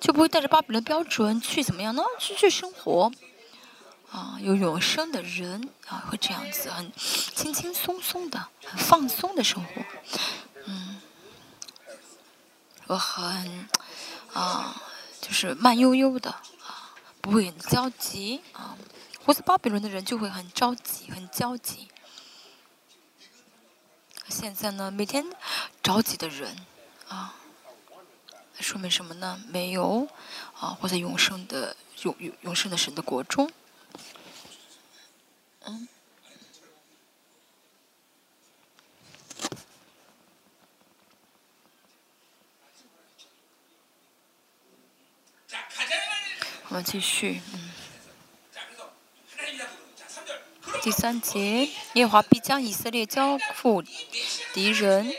就不会带着巴比伦标准去怎么样呢？去去生活，啊，有永生的人啊，会这样子很轻轻松松的、很放松的生活，嗯，我很啊，就是慢悠悠的，不会很焦急啊。活在巴比伦的人就会很着急、很焦急。现在呢，每天着急的人啊。说明什么呢？没有啊，活在永生的永永永生的神的国中。嗯。我们继续，嗯。第三节，耶和华必将以色列交付敌人。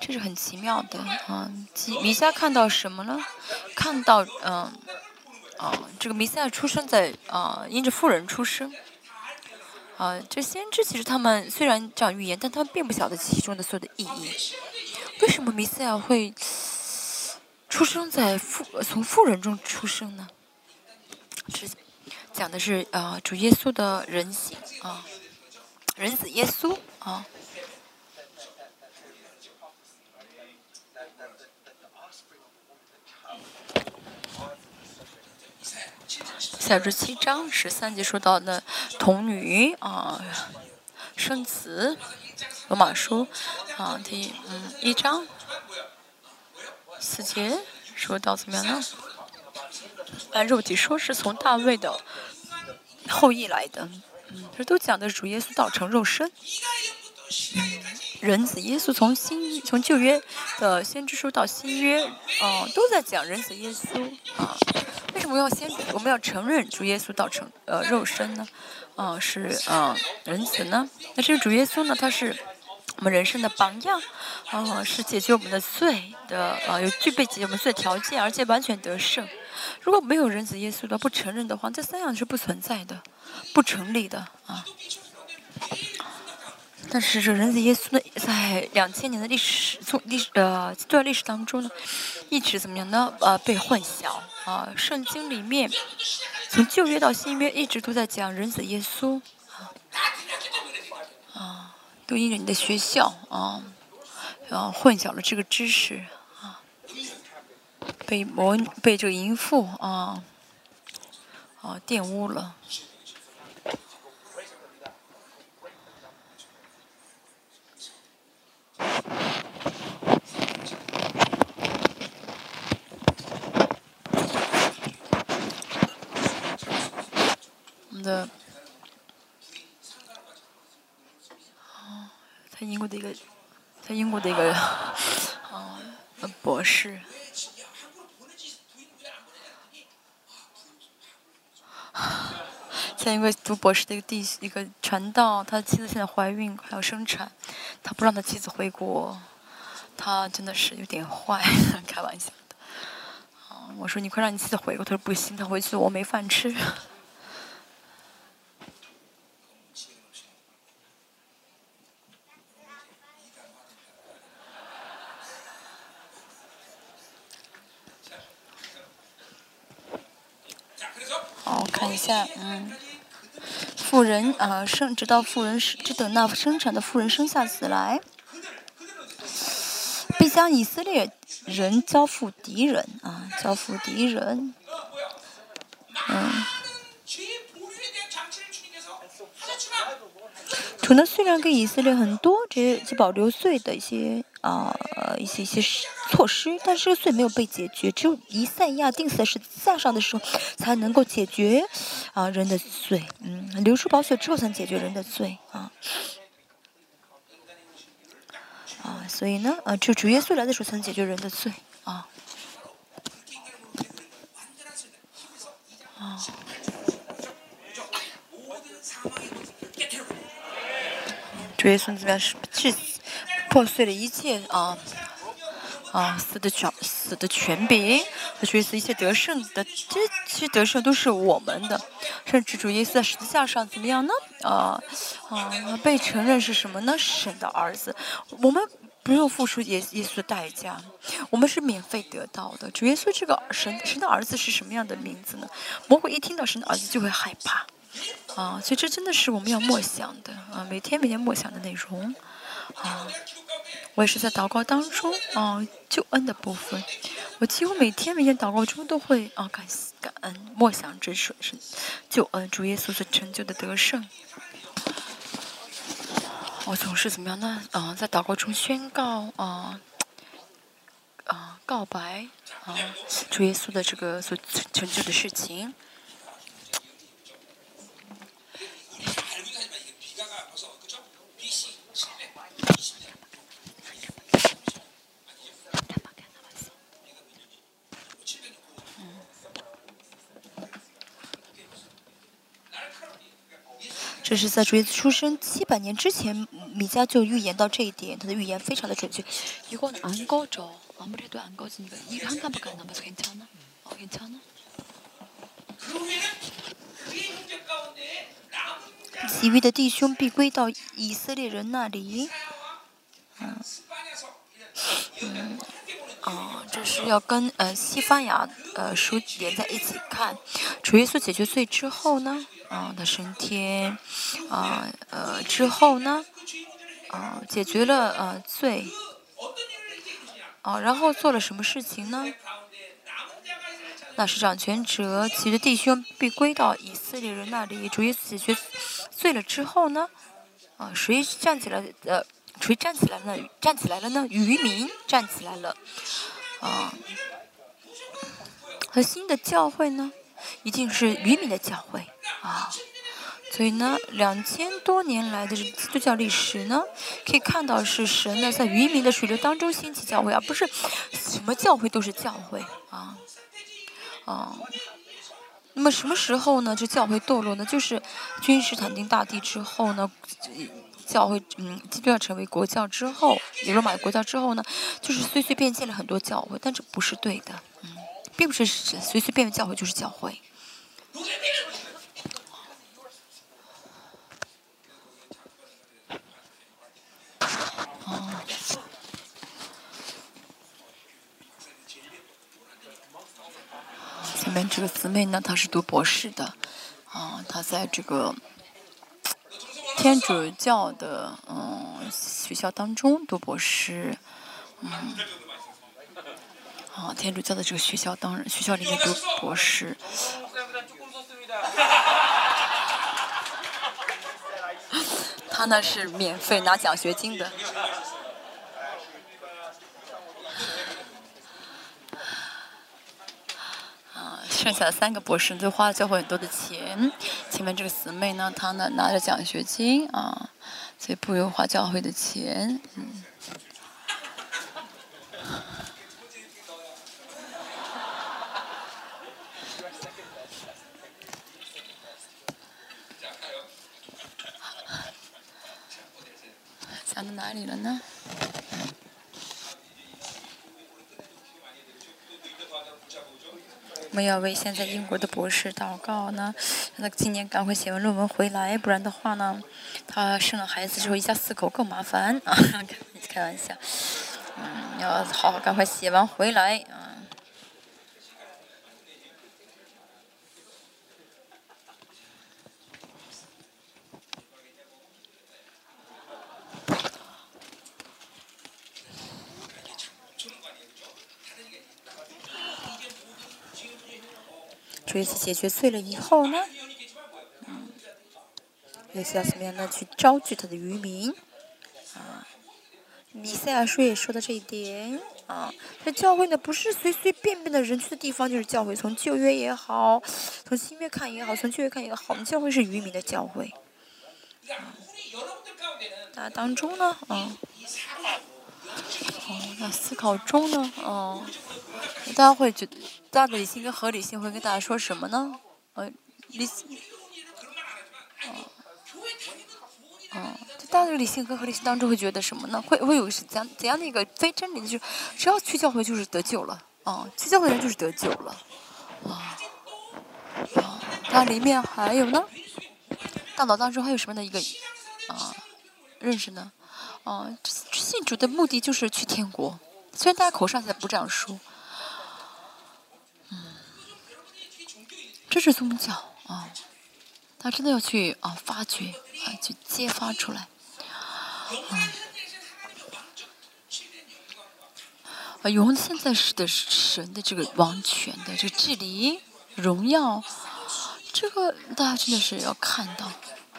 这是很奇妙的啊！弥赛看到什么呢？看到嗯，啊，这个弥赛出生在啊，因着富人出生。啊，这先知其实他们虽然这样预言，但他们并不晓得其中的所有的意义。为什么弥赛亚会出生在富从富人中出生呢？是讲的是啊，主耶稣的人性啊，人子耶稣啊。在这七章十三节说到的童女啊生子，罗马书啊第嗯一章四节说到怎么样呢？按肉体说是从大卫的后裔来的，嗯，这都讲的是主耶稣道成肉身，嗯人子耶稣从新从旧约的先知书到新约，哦，都在讲人子耶稣啊。为什么要先我们要承认主耶稣道成呃肉身呢？啊，是啊人子呢？那这个主耶稣呢？他是我们人生的榜样，啊，是解决我们的罪的啊，有具备解决我们罪的条件，而且完全得胜。如果没有人子耶稣的不承认的话，这三样是不存在的，不成立的啊。但是这人子耶稣呢，在两千年的历史从历史呃这段历史当中呢，一直怎么样呢？呃，被混淆啊。圣经里面从旧约到新约一直都在讲人子耶稣啊啊，就因着你的学校啊，然后混淆了这个知识啊，被魔被这个淫妇啊啊玷污了。的，在英国的一个，英国的一个，啊，博士，在一个读博士的一个弟一个传道，他妻子现在怀孕，还要生产，他不让他妻子回国，他真的是有点坏，开玩笑的，啊我说你快让你妻子回国，他说不行，他回去我没饭吃。好，看一下，嗯，妇人啊，生直到妇人生，只等那生产的妇人生下子来，必将以色列人交付敌人啊，交付敌人，嗯。主呢，虽然给以色列很多这些就保留罪的一些啊一些一些措施，但是罪没有被解决，只有以赛亚定死在十字架上的时候才能够解决啊人的罪，嗯，流出宝血之后才能解决人的罪啊啊，所以呢，啊，只有主耶稣来的时候才能解决人的罪啊啊。主耶稣怎么样？是是破碎了一切啊啊死的权死的权柄，主耶稣一切得胜的这些得胜都是我们的，甚至主耶稣在十字架上怎么样呢？啊啊被承认是什么呢？神的儿子，我们不用付出耶耶稣的代价，我们是免费得到的。主耶稣这个神神的儿子是什么样的名字呢？魔鬼一听到神的儿子就会害怕。啊，所以这真的是我们要默想的啊，每天每天默想的内容啊。我也是在祷告当中啊，救恩的部分，我几乎每天每天祷告中都会啊感感恩默想这是是救恩主耶稣所成就的得胜。我总是怎么样呢？啊，在祷告中宣告啊啊告白啊主耶稣的这个所成就的事情。这是在主耶稣出生七百年之前，米迦就预言到这一点，他的预言非常的准确。이건안꺼져아무래도안꺼지니까이한칸밖에안남아서괜찮아어괜찮아其余的弟兄必归到以色列人那里。嗯，嗯，啊，这是要跟呃西班牙呃书连在一起看。主耶稣解决罪之后呢？ 啊，他升天，啊，呃，之后呢，啊，解决了呃罪，啊，然后做了什么事情呢？那是掌权者，其余弟兄被归到以色列人那里。主耶稣解决罪了之后呢？啊，谁站起来？呃，谁站起来了？站起来了呢？渔民站起来了，啊，和新的教会呢？一定是渔民的教会啊，所以呢，两千多年来的基督教历史呢，可以看到是神呢在渔民的水流当中兴起教会，而不是什么教会都是教会啊啊。那么什么时候呢？这教会堕落呢？就是君士坦丁大帝之后呢，教会嗯，基督教成为国教之后，也罗马国教之后呢，就是随随便建了很多教会，但这不是对的，嗯，并不是随随便便教会就是教会。我们这个姊妹呢，她是读博士的，啊，她在这个天主教的嗯学校当中读博士，嗯，啊，天主教的这个学校当学校里面读博士。他那是免费拿奖学金的。啊，剩下的三个博士都花了教会很多的钱。前面这个姊妹呢，她呢拿着奖学金啊，所以不用花教会的钱。嗯。讲到哪里了呢？我们要为现在英国的博士祷告呢，让他今年赶快写完论文回来，不然的话呢，他生了孩子之后一家四口更麻烦啊！开玩笑，嗯，要好好赶快写完回来啊。一次解决罪了以后呢，嗯，也是要怎么样呢？去招聚他的渔民，啊，米赛亚书也说的这一点，啊，这教会呢不是随随便便的人去的地方，就是教会。从旧约也好，从新约看也好，从旧约看也好，我们教会是渔民的教会。啊，那当中呢，啊，哦，那思考中呢，哦，大家会觉得。大的理性跟合理性会跟大家说什么呢？呃，理性，哦，哦，就大的理性跟合理性当中会觉得什么呢？会会有是怎样怎样的一个非真理的，就只要去教会就是得救了，啊，去教会人就是得救了，啊，啊，它里面还有呢，大脑当中还有什么的一个啊认识呢？啊，信主的目的就是去天国，虽然大家口上在不这样说。这是宗教啊，他真的要去啊发掘啊，去揭发出来，啊，啊，永现在是的神的这个王权的这个治理荣耀，这个大家真的是要看到，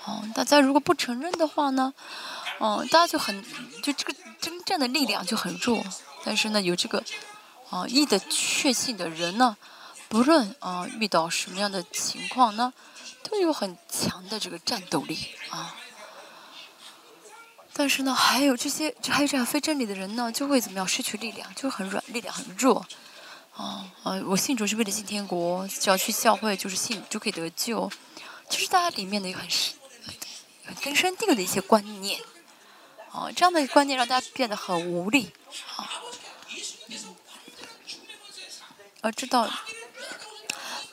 哦，大家如果不承认的话呢，哦，大家就很就这个征战的力量就很弱，但是呢，有这个啊义的确信的人呢。不论啊遇到什么样的情况呢，都有很强的这个战斗力啊。但是呢，还有这些还有这样非真理的人呢，就会怎么样失去力量，就很软，力量很弱。啊啊！我信主是为了进天国，只要去教会就是信就可以得救。其实大家里面的有很深、很根深蒂固的一些观念，啊，这样的观念让大家变得很无力啊。要知道。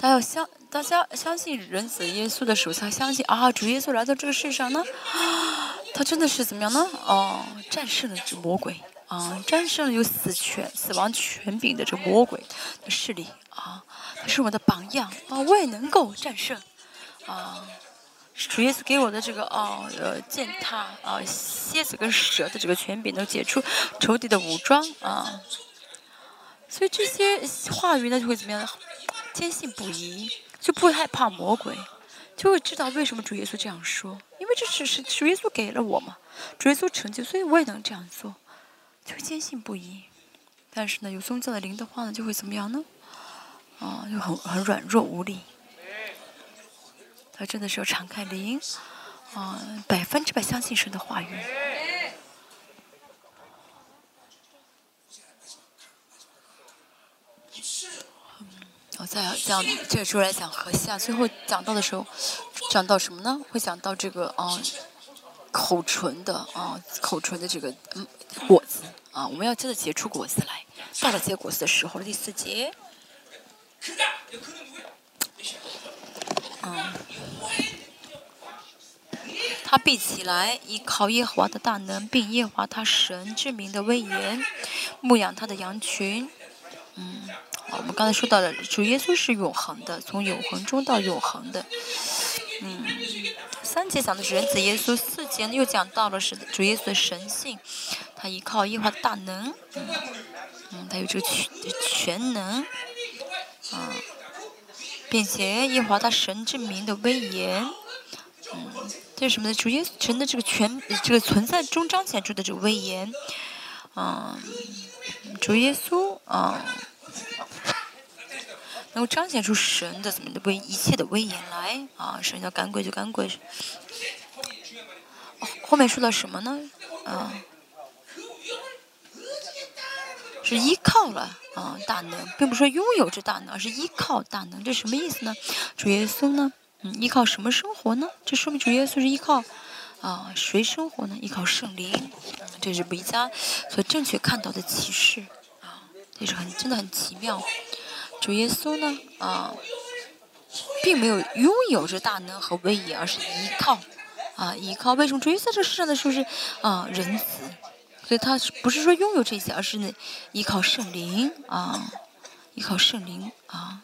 他要相，大家相信人子耶稣的手下，相信啊，主耶稣来到这个世上呢，他真的是怎么样呢？哦，战胜了这魔鬼啊，战胜了有死权、死亡权柄的这魔鬼的势力啊，他是我的榜样啊，我也能够战胜啊，主耶稣给我的这个啊呃践踏啊蝎子跟蛇的这个权柄，能解除仇敌的武装啊，所以这些话语呢就会怎么样？坚信不疑，就不会害怕魔鬼，就会知道为什么主耶稣这样说，因为这只是主耶稣给了我嘛，主耶稣成就，所以我也能这样做，就坚信不疑。但是呢，有宗教的灵的话呢，就会怎么样呢？啊，就很很软弱无力。他真的是要敞开灵，啊，百分之百相信神的话语。我再讲这个时候来讲和下，最后讲到的时候，讲到什么呢？会讲到这个啊，口唇的啊，口唇的这个嗯果子啊，我们要真的结出果子来。到了结果子的时候，第四节，嗯，他闭起来，依靠耶和华的大能，并耶和华他神之名的威严，牧养他的羊群，嗯。我们刚才说到了，主耶稣是永恒的，从永恒中到永恒的。嗯，三节讲的是人子耶稣，四节又讲到了是主耶稣的神性，他依靠耶和华大能，嗯，嗯，他有这个全全能，啊，并且耶和华他神之名的威严，嗯，这是什么呢？主耶稣神的这个全这个存在中彰显出的这个威严，嗯，主耶稣，啊。能够彰显出神的怎么的威一切的威严来啊！神要赶鬼就赶鬼。后面说到什么呢？啊，是依靠了啊大能，并不是说拥有这大能，而是依靠大能。这什么意思呢？主耶稣呢？嗯，依靠什么生活呢？这说明主耶稣是依靠啊谁生活呢？依靠圣灵。这是维加所正确看到的启示也，是很真的很奇妙。主耶稣呢，啊，并没有拥有着大能和威严，而是依靠，啊，依靠。为什么主耶稣在这世上的时候是啊仁慈？所以他不是说拥有这些，而是呢依靠圣灵啊，依靠圣灵啊。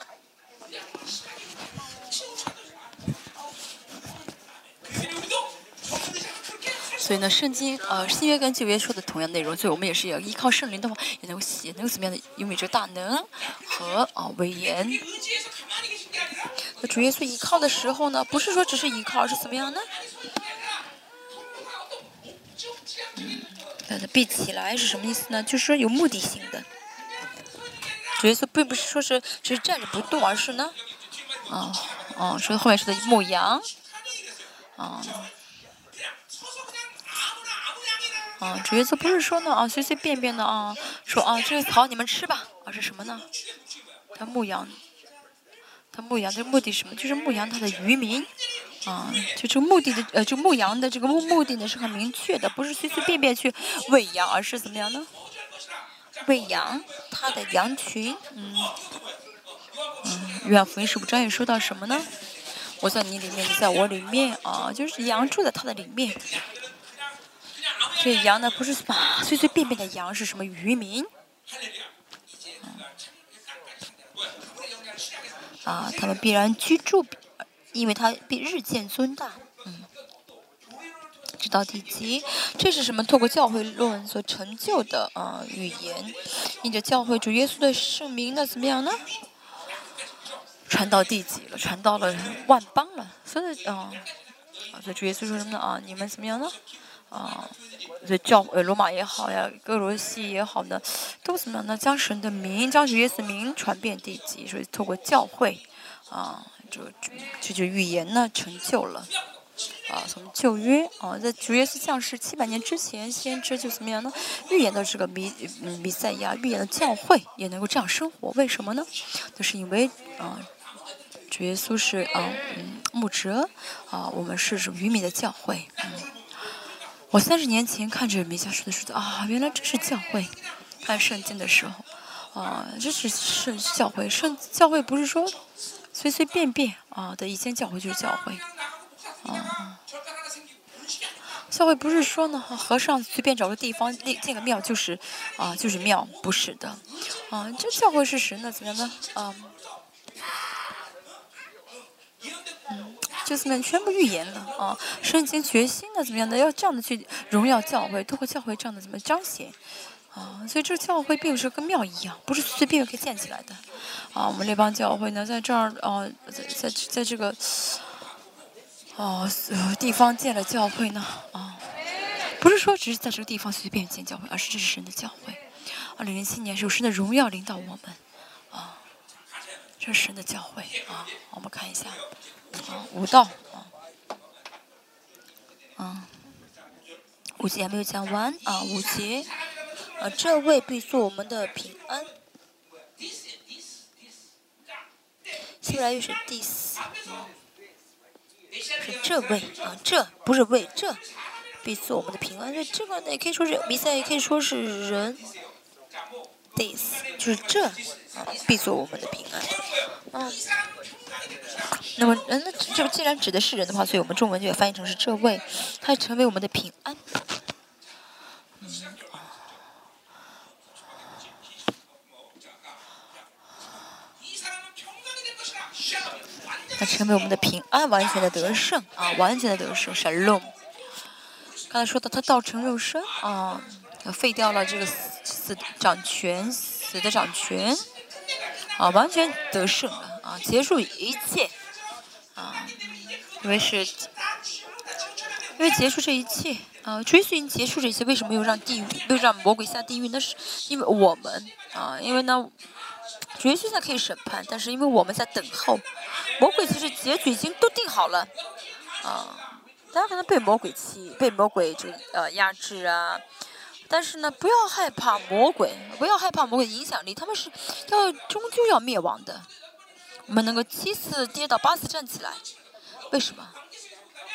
所以呢，圣经呃新约跟旧约说的同样内容，所以我们也是要依靠圣灵的话，也能够写，能够怎么样的拥有这大能和啊威严。那主耶稣依靠的时候呢，不是说只是依靠，而是怎么样呢？嗯，把它闭起来是什么意思呢？就是说有目的性的。主耶稣并不是说是只是站着不动，而是呢，啊啊，说后面说的牧羊，啊。啊，主耶稣不是说呢啊，随随便便的啊，说啊，这个草你们吃吧，啊是什么呢？他牧羊，他牧羊的目的是什么？就是牧羊他的渔民，啊，就这个目的的呃，就牧羊的这个目目的呢是很明确的，不是随随便便去喂羊，而是怎么样呢？喂羊他的羊群，嗯，嗯，约翰福音十五章也说到什么呢？我在你里面，你在我里面啊，就是羊住在他的里面。这羊呢，不是随随便便的羊，是什么渔民？啊，他们必然居住，因为他必日渐尊大。嗯，知道第几？这是什么？透过教会论所成就的啊语言，印着教会主耶稣的圣名，那怎么样呢？传到第几了？传到了万邦了。所以啊，啊，所以主耶稣说什么呢？啊，你们怎么样呢？啊，这教呃罗马也好呀，哥罗西也好呢，都怎么样呢？将神的名，将主耶稣名传遍地极，所以透过教会，啊，就这就预言呢成就了。啊，从旧约啊，在主耶稣降世七百年之前，先知就怎么样呢？预言的这个弥弥赛亚，预言的教会也能够这样生活，为什么呢？就是因为啊，主耶稣是啊嗯牧者，啊我们是渔民的教会。嗯我三十年前看着弥迦书的时候，啊，原来这是教会。看圣经的时候，啊，这是圣教会。圣教会不是说随随便便啊的一间教会就是教会，啊，教会不是说呢和尚随便找个地方建建个庙就是啊就是庙，不是的，啊，这教会是神的怎么样呢？啊。就怎么样，全部预言了啊！圣经决心的怎么样的，要这样的去荣耀教会，透过教会这样的怎么彰显啊！所以这个教会并不是跟庙一样，不是随随便便可以建起来的啊！我们这帮教会呢，在这儿啊，在在在这个哦地方建了教会呢啊，不是说只是在这个地方随便建教会，而是这是神的教会。二零零七年，有神的荣耀领导我们，这是神的教会啊！我们看一下。啊，五道啊，啊，五节还没有讲完啊，五节啊，这位必做我们的平安。希伯来又是 this，是这位啊，这不是为这必做我们的平安。那这个呢，也可以说是比赛，也可以说是人。This 就是这啊，必做我们的平安。啊。那么，嗯，那这既然指的是人的话，所以我们中文就翻译成是这位，他成为我们的平安。嗯，他成为我们的平安，完全的得胜啊，完全的得胜。神龙，刚才说到他道成肉身啊，废掉了这个死死掌权死的掌权啊，完全得胜了啊，结束一切。啊，因为是，因为结束这一切啊，追寻结束这一切，为什么又让地狱，又让魔鬼下地狱？那是因为我们啊，因为呢，主耶稣现在可以审判，但是因为我们在等候，魔鬼其实结局已经都定好了啊。大家可能被魔鬼欺，被魔鬼就呃压制啊，但是呢，不要害怕魔鬼，不要害怕魔鬼影响力，他们是要终究要灭亡的。我们能够七次跌倒八次站起来，为什么？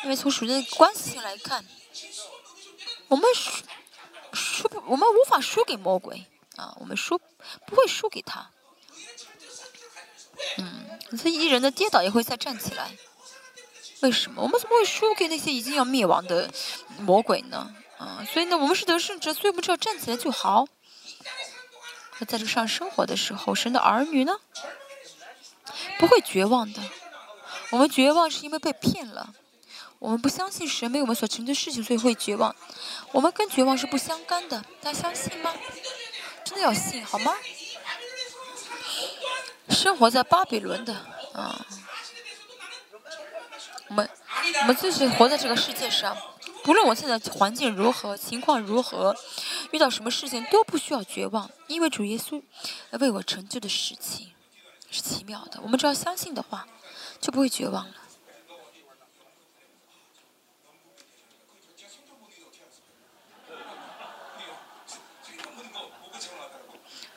因为从属灵关系性来看，我们输输不，我们无法输给魔鬼啊，我们输不会输给他。嗯所以一人的跌倒也会再站起来。为什么我们怎么会输给那些已经要灭亡的魔鬼呢？啊，所以呢，我们是得胜者，所以我们只要站起来就好。在这上生活的时候，神的儿女呢，不会绝望的。我们绝望是因为被骗了，我们不相信神为我们所成就的事情，所以会绝望。我们跟绝望是不相干的，大家相信吗？真的要信好吗？生活在巴比伦的，啊，我们我们就是活在这个世界上，不论我现在环境如何，情况如何，遇到什么事情都不需要绝望，因为主耶稣为我成就的事情是奇妙的。我们只要相信的话。就不会绝望了。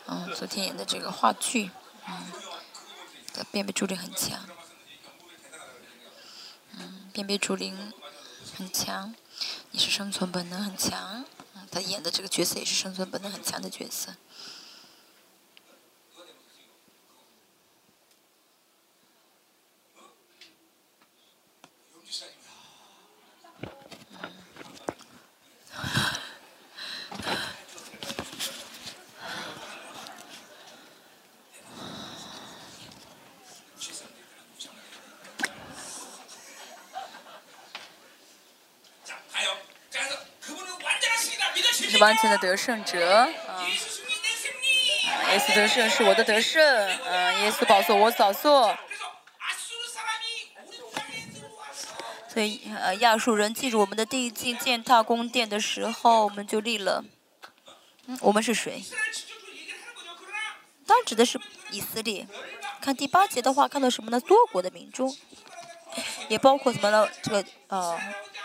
嗯，昨天演的这个话剧，嗯，的辨别助力很强，嗯，辨别助力很强，也是生存本能很强，嗯，他演的这个角色也是生存本能很强的角色。完全的得胜者，啊，耶稣得胜是我的得胜，嗯，耶稣宝座我宝座。所以，呃，亚述人进入我们的地境践踏宫殿的时候，我们就立了。嗯，我们是谁？当然指的是以色列。看第八节的话，看到什么呢？多国的民众，也包括什么呢？这个，呃，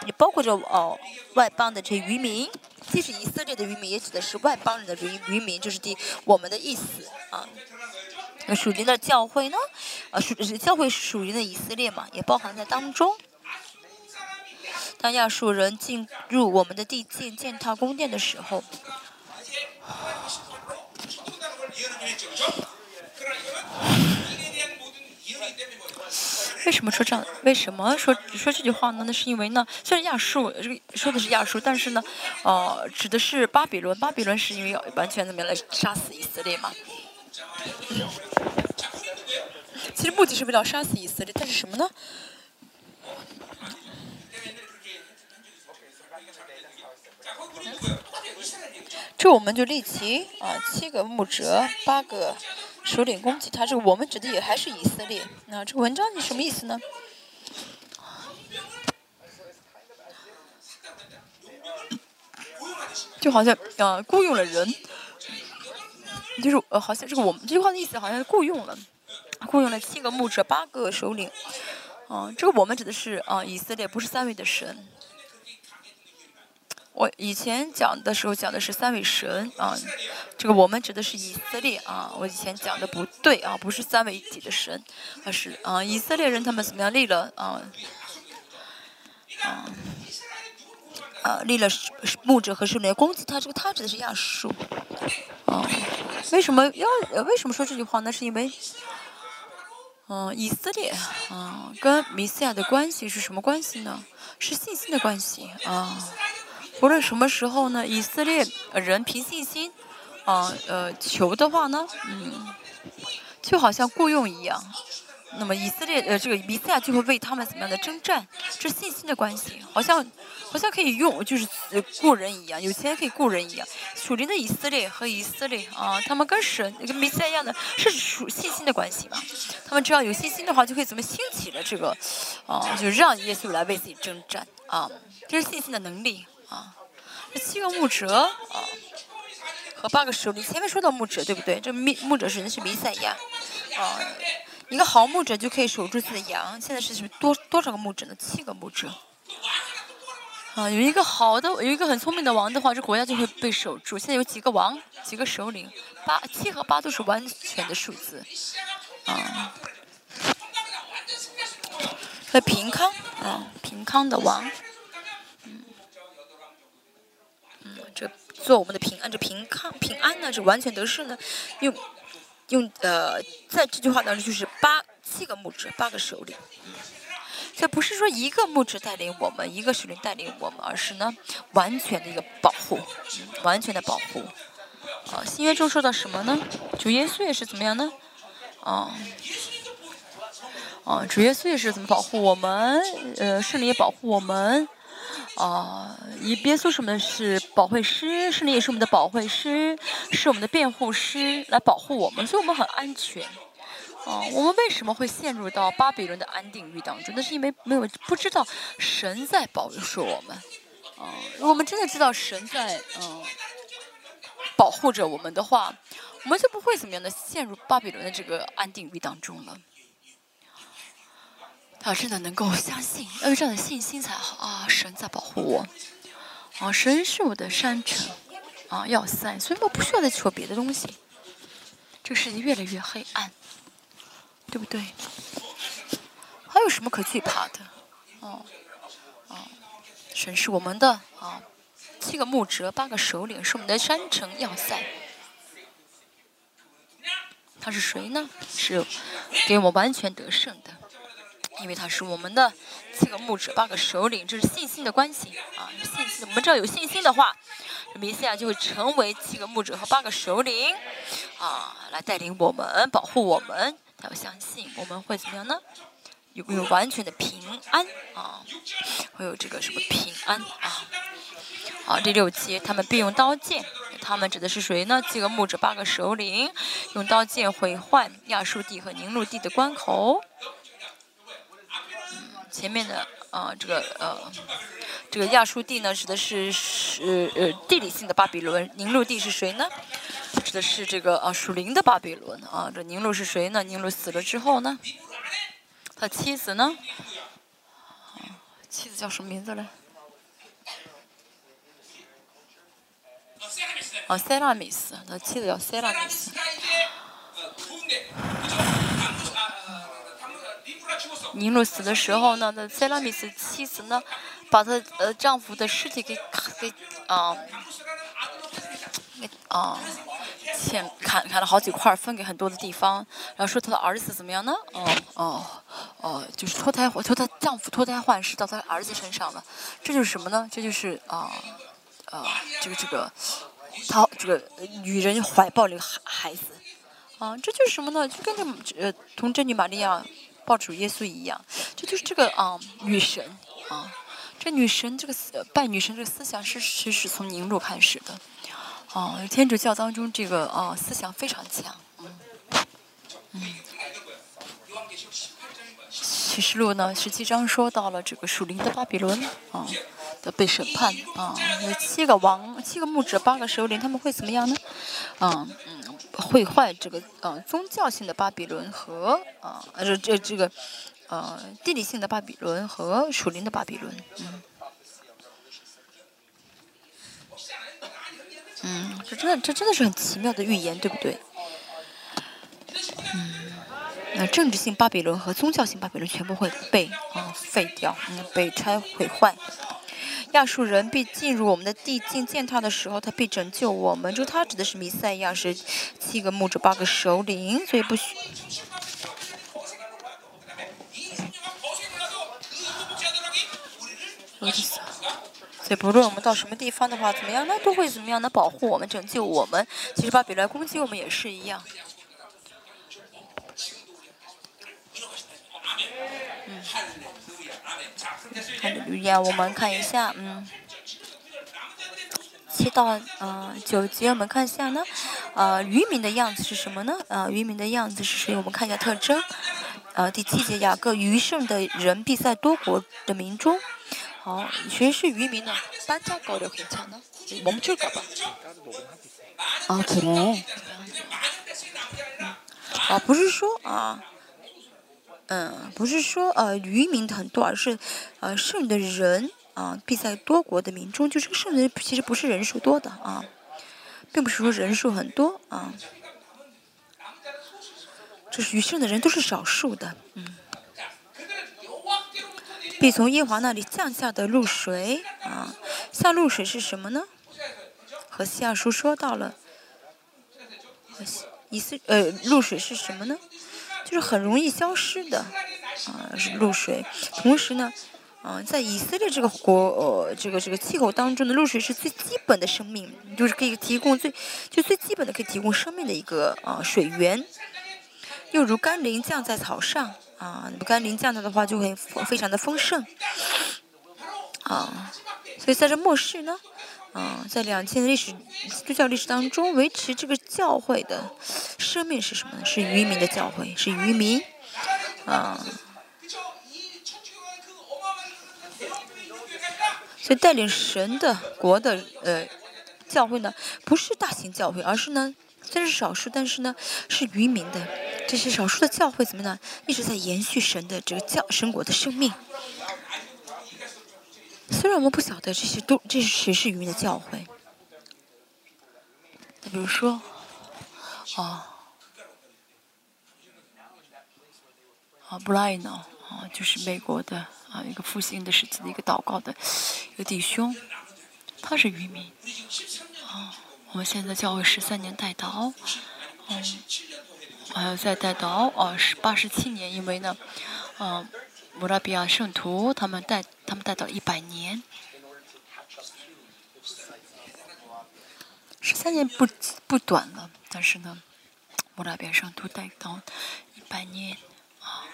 也包括着哦，外邦的这些渔民。既是以色列的渔民，也指的是外邦人的渔渔民，就是第我们的意思啊。那属灵的教会呢？啊，属教会是属于的以色列嘛，也包含在当中。当亚述人进入我们的地建建造宫殿的时候，为什么说这样？为什么说说这句话呢？那是因为呢，虽然亚述说的是亚述，但是呢，呃，指的是巴比伦。巴比伦是因为要完全怎么样来杀死以色列嘛？其实目的是为了杀死以色列，但是什么呢？这我们就立即啊，七个木折，八个。首领攻击他，这个我们指的也还是以色列。那这个文章你什么意思呢？就好像呃雇佣了人，就是呃好像这个我们这句话的意思好像是雇佣了，雇佣了七个牧者，八个首领。嗯，这个我们指的是啊以色列，不是三位的神。我以前讲的时候讲的是三位神啊，这个我们指的是以色列啊。我以前讲的不对啊，不是三位一体的神，而是啊以色列人他们怎么样立了啊啊啊立了牧者和圣灵攻击他，这个他指的是亚述啊。为什么要为什么说这句话呢？是因为嗯以色列啊跟弥赛亚的关系是什么关系呢？是信心的关系啊。无论什么时候呢，以色列人凭信心，啊呃求的话呢，嗯，就好像雇佣一样。那么以色列呃这个弥赛亚就会为他们怎么样的征战？这是信心的关系，好像好像可以用，就是雇人一样，有钱可以雇人一样。属灵的以色列和以色列啊，他们跟神跟弥赛亚一样的，是属信心的关系嘛？他们只要有信心的话，就可以怎么兴起了这个，啊，就让耶稣来为自己征战啊，这是信心的能力。啊，七个牧者啊，和八个首领，前面说到牧者对不对？这牧牧者是的是弥赛亚，啊，一个好牧者就可以守住自己的羊。现在是多多少个牧者呢？七个牧者。啊，有一个好的，有一个很聪明的王的话，这国家就会被守住。现在有几个王，几个首领，八七和八都是完全的数字。啊，和平康，啊，平康的王。做我们的平安，这平康平安呢，这完全得胜呢，用用呃，在这句话当中就是八七个牧者，八个首领。这不是说一个牧者带领我们，一个首领带领我们，而是呢完全的一个保护，完全的保护。啊，新约中说到什么呢？主耶稣也是怎么样呢？啊，啊，主耶稣也是怎么保护我们？呃，圣灵也保护我们。啊，以耶稣什么的是保惠师，圣灵也是我们的保惠师，是我们的辩护师，来保护我们，所以我们很安全。哦，我们为什么会陷入到巴比伦的安定狱当中？那是因为没有不知道神在保守我们。啊，如果我们真的知道神在嗯保护着我们的话，我们就不会怎么样的陷入巴比伦的这个安定狱当中了。他真的能够相信，要有这样的信心才好啊！神在保护我，啊，神是我的山城，啊，要塞，所以我不需要再求别的东西。这个世界越来越黑暗，对不对？还有什么可惧怕的？哦，哦，神是我们的啊，七个牧者，八个首领，是我们的山城要塞。他是谁呢？是给我们完全得胜的。因为他是我们的七个牧者，八个首领，这是信心的关系啊，信心。我们只要有信心的话，弥赛亚就会成为七个牧者和八个首领，啊，来带领我们，保护我们。要相信我们会怎么样呢？有没有完全的平安啊？会有这个什么平安啊？好，第六节，他们并用刀剑，他们指的是谁呢？七个牧者，八个首领，用刀剑毁坏亚述地和宁录地的关口。前面的啊，这个呃，这个亚述地呢，指的是是呃地理性的巴比伦；宁录地是谁呢？指的是这个啊属灵的巴比伦啊。这宁录是谁呢？宁录死了之后呢，他妻子呢？妻子叫什么名字嘞？啊，塞拉米斯，他妻子叫塞拉米斯。尼禄死的时候呢，那塞拉米斯妻子呢，把她呃丈夫的尸体给给啊，啊，切砍砍了好几块，分给很多的地方，然后说她的儿子怎么样呢？哦哦哦，就是脱胎换，脱她丈夫脱胎换世到她儿子身上了，这就是什么呢？这就是啊啊，这个这个，她这个女人怀抱了孩孩子，啊，这就是什么呢？就跟这呃童贞女玛利亚。抱主耶稣一样，这就是这个啊女神啊，这女神这个拜女神这个思想是其实从宁录开始的，啊天主教当中这个啊思想非常强，嗯嗯。启示录呢十七章说到了这个属灵的巴比伦啊的被审判啊，有七个王七个牧者八个首领他们会怎么样呢？嗯嗯。毁坏这个呃宗教性的巴比伦和啊呃这这这个呃地理性的巴比伦和属灵的巴比伦，嗯，嗯，这真的这真的是很奇妙的预言，对不对？嗯，那政治性巴比伦和宗教性巴比伦全部会被啊废掉，嗯，被拆毁坏。亚述人必进入我们的地境践踏的时候，他必拯救我们。就他指的是弥赛亚，是七个牧者，八个首领，所以不许。所以不论我们到什么地方的话，怎么样呢？都会怎么样能？保护我们，拯救我们。其实巴比伦攻击我们也是一样。我们看一下，嗯，七到嗯九节，我们看一下呢，呃，渔民的样子是什么呢？呃，渔民的样子是谁？我们看一下特征。呃，第七节，雅各余剩的人必在多国的民中。好，谁是渔民呢？搬家搞的很强呢，我们就搞吧。啊，可能。啊，不是说啊。嗯，不是说呃渔民很多，而是呃剩的人啊必在多国的民众，就这个剩人其实不是人数多的啊，并不是说人数很多啊，这是余剩的人都是少数的，嗯，必从耶华那里降下的露水啊，下露水是什么呢？和西亚书说到了，和西以色呃露水是什么呢？就是很容易消失的啊，是露水。同时呢，嗯，在以色列这个国呃这个这个气候当中的露水是最基本的生命，就是可以提供最就最基本的可以提供生命的一个啊水源。又如甘霖降在草上啊，甘霖降下的话就会非常的丰盛啊。所以在这末世呢。嗯，在两千历史基督教历史当中，维持这个教会的生命是什么呢？是渔民的教会，是渔民。啊，所以带领神的国的呃教会呢，不是大型教会，而是呢虽然是少数，但是呢是渔民的。这些少数的教会怎么呢？一直在延续神的这个教神国的生命。虽然我们不晓得这些都这是谁是渔民的教诲，比如说，啊，啊，布莱恩啊，就是美国的啊一个复兴的时期的一个祷告的一个弟兄，他是渔民，啊，我们现在教会十三年带祷，嗯，还有在带祷啊是八十七年，因为呢，嗯。摩拉比亚圣徒，他们带他们带到一百年，十三年不不短了，但是呢，摩拉比亚圣徒带到一百年，啊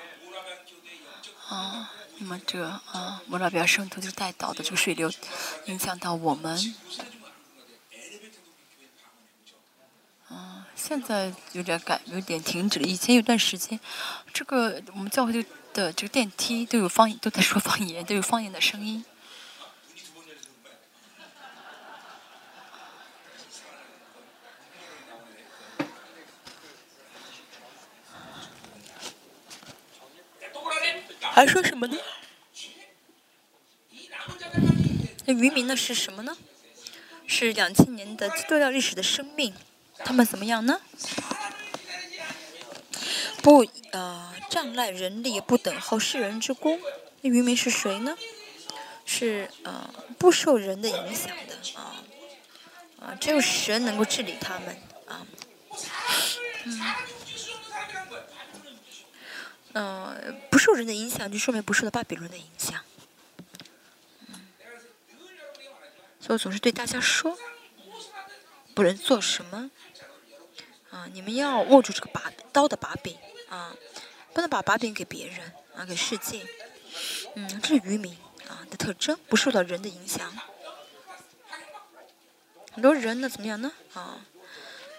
啊，那么这啊，摩拉比亚圣徒就带到的这个水流，影响到我们，啊，现在有点改，有点停止了。以前有段时间，这个我们教会就。的这个电梯都有方言，都在说方言，都有方言的声音。还说什么呢？那渔民呢？是什么呢？是两千年的基督教历史的生命，他们怎么样呢？不，呃，仗赖人力，不等候世人之功。那渔民是谁呢？是呃，不受人的影响的啊啊，只有神能够治理他们啊。嗯，呃，不受人的影响，就说明不受到巴比伦的影响。嗯，所以我总是对大家说，不能做什么啊，你们要握住这个把刀的把柄。啊，不能把把柄给别人啊，给世界。嗯，这是渔民啊的特征，不受到人的影响。很多人呢，怎么样呢？啊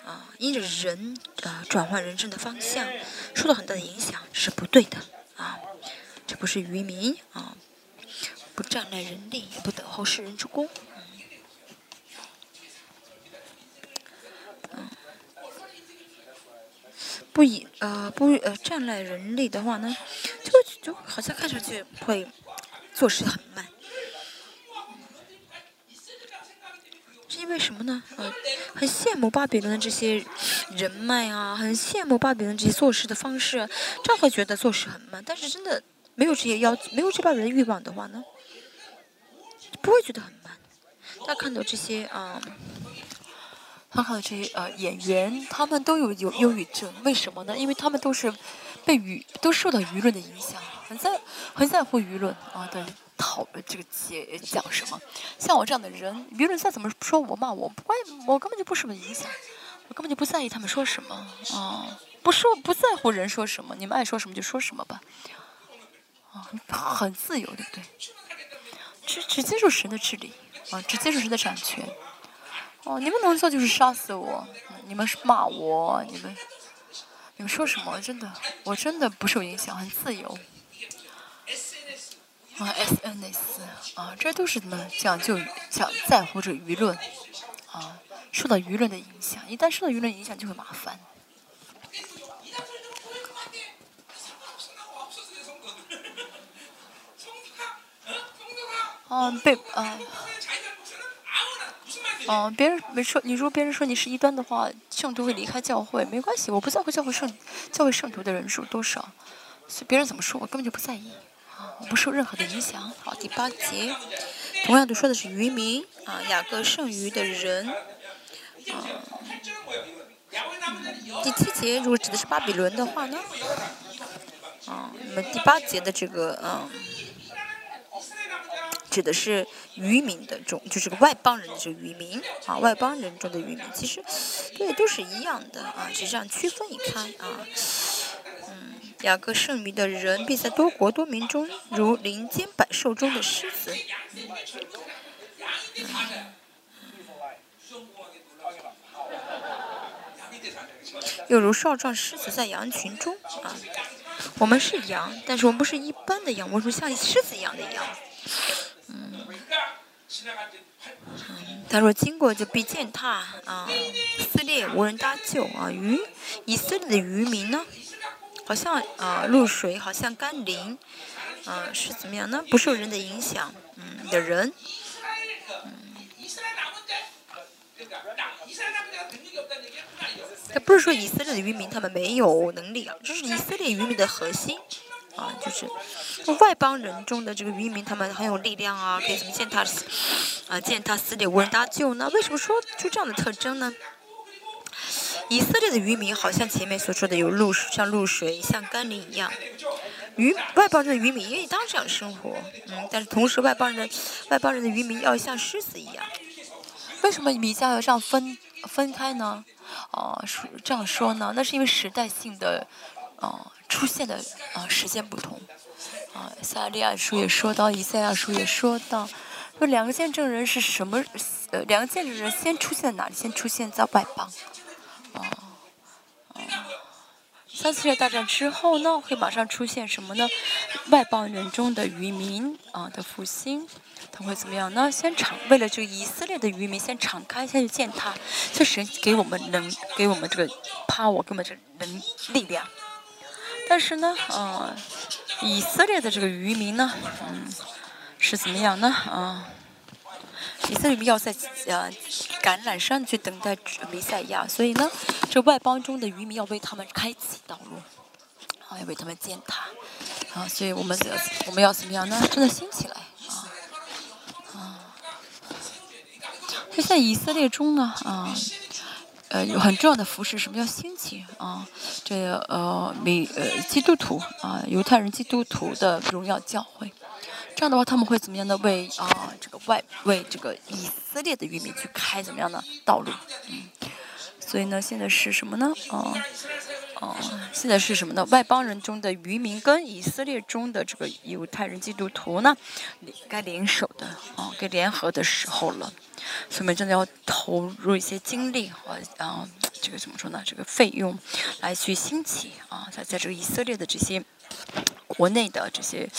啊，因着人啊转换人生的方向，受到很大的影响，是不对的啊。这不是渔民啊，不占赖人力，也不等候世人之功。不以呃不呃占赖人力的话呢，就就好像看上去会做事很慢，是因为什么呢？呃，很羡慕巴比伦的这些人脉啊，很羡慕巴比伦这些做事的方式，这样会觉得做事很慢。但是真的没有这些要没有这帮人的欲望的话呢，不会觉得很慢。大家看到这些啊。看看这些呃演员，他们都有有忧郁症，为什么呢？因为他们都是被舆都受到舆论的影响，很在很在乎舆论啊对讨这个节讲什么。像我这样的人，舆论再怎么说我骂我，不关我根本就不什么影响，我根本就不在意他们说什么啊，不说不在乎人说什么，你们爱说什么就说什么吧，啊，很自由，对不对？只只接受神的治理啊，只接受神的掌权。哦，你们能做就是杀死我，你们是骂我，你们，你们说什么？真的，我真的不受影响，很自由。啊，SNS 啊，这都是什么讲究讲在乎这舆论，啊，受到舆论的影响，一旦受到舆论影响就会麻烦。嗯，被啊。嗯，别人没说，你如果别人说你是异端的话，圣徒会离开教会，没关系，我不在乎教会圣教会圣徒的人数多少，所以别人怎么说我根本就不在意，啊，我不受任何的影响。好，第八节，同样的说的是渔民啊，雅各剩余的人，啊，第七节如果指的是巴比伦的话呢，啊，那么第八节的这个嗯，指的是渔民的种，就是个外邦人的这个渔民啊，外邦人中的渔民，其实对都是一样的啊，只是这样区分一开啊。嗯，雅各剩余的人，必在多国多民中，如林间百兽中的狮子。嗯。又如少壮狮子在羊群中啊，我们是羊，但是我们不是一般的羊，我们像狮子一样的羊。嗯，他说经过就必践踏啊，撕裂无人搭救啊。渔以色列的渔民呢，好像啊露水，好像甘霖，啊是怎么样呢？不受人的影响，嗯的人。他不是说以色列的渔民他们没有能力啊，这是以色列渔民的核心啊，就是外邦人中的这个渔民他们很有力量啊，可以怎么践踏啊践踏死里无人搭救呢？为什么说就这样的特征呢？以色列的渔民好像前面所说的有露像露水像甘霖一样，渔外邦人的渔民愿意当这样生活，嗯，但是同时外邦人的外邦人的渔民要像狮子一样，为什么米迦要这样分分开呢？哦，是这样说呢，那是因为时代性的，呃，出现的啊时间不同，啊，撒利亚书也说到，以赛亚书也说到，说两个见证人是什么？呃，两个见证人先出现在哪里？先出现在外邦，啊，啊，三次世界大战之后呢，会马上出现什么呢？外邦人中的渔民啊的复兴。他会怎么样呢？先敞，为了这个以色列的渔民，先敞开，先去见他。这神给我们能，给我们这个 power，给我们这能力量。但是呢，呃，以色列的这个渔民呢，嗯，是怎么样呢？啊，以色列要在呃橄榄山去等待弥赛亚，所以呢，这外邦中的渔民要为他们开启道路，啊，要为他们践踏，啊，所以我们我们要怎么样呢？真的兴起来。就像以色列中呢，啊，有很重要的服饰，什么叫兴起啊？这呃，美呃，基督徒啊，犹太人基督徒的荣耀教会，这样的话他们会怎么样的为啊这个外为这个以色列的渔民去开怎么样的道路？嗯，所以呢，现在是什么呢？啊。哦，现在是什么呢？外邦人中的渔民跟以色列中的这个犹太人基督徒呢，该联手的啊，该联合的时候了。所以我们真的要投入一些精力和啊，这个怎么说呢？这个费用来去兴起啊，在在这个以色列的这些国内的这些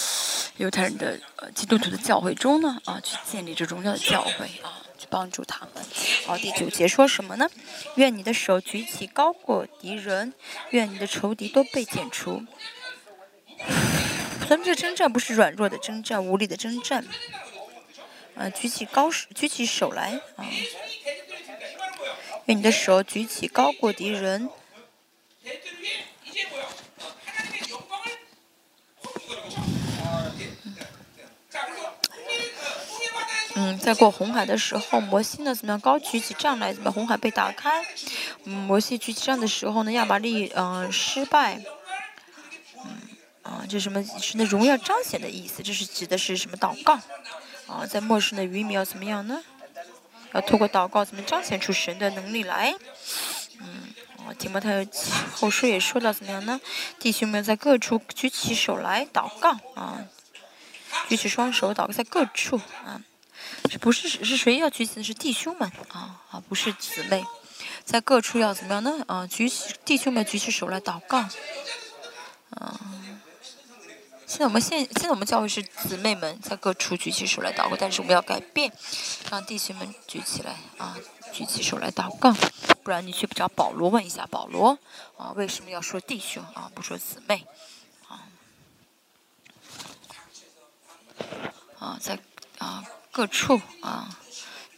犹太人的呃基督徒的教会中呢啊，去建立这荣耀的教会啊。去帮助他们。好，第九节说什么呢？愿你的手举起高过敌人，愿你的仇敌都被剪除。咱们这征战不是软弱的征战，无力的征战。啊，举起高手，举起手来啊！愿你的手举起高过敌人。嗯，在过红海的时候，摩西呢怎么样高举起杖来？怎么红海被打开？嗯，摩西举起杖的时候呢，亚玛利嗯失败。嗯啊，这什么是那荣耀彰显的意思？这是指的是什么祷告？啊，在末世的渔民要怎么样呢？要透过祷告怎么彰显出神的能力来？嗯，啊，提摩太后书也说到怎么样呢？弟兄们在各处举起手来祷告啊，举起双手祷告在各处啊。不是是谁要举起的是弟兄们？啊啊不是姊妹，在各处要怎么样呢？啊举起弟兄们举起手来祷告，啊，现在我们现现在我们教会是姊妹们在各处举起手来祷告，但是我们要改变，让弟兄们举起来啊举起手来祷告，不然你去找保罗问一下保罗啊为什么要说弟兄啊不说姊妹？啊。啊在啊。各处啊，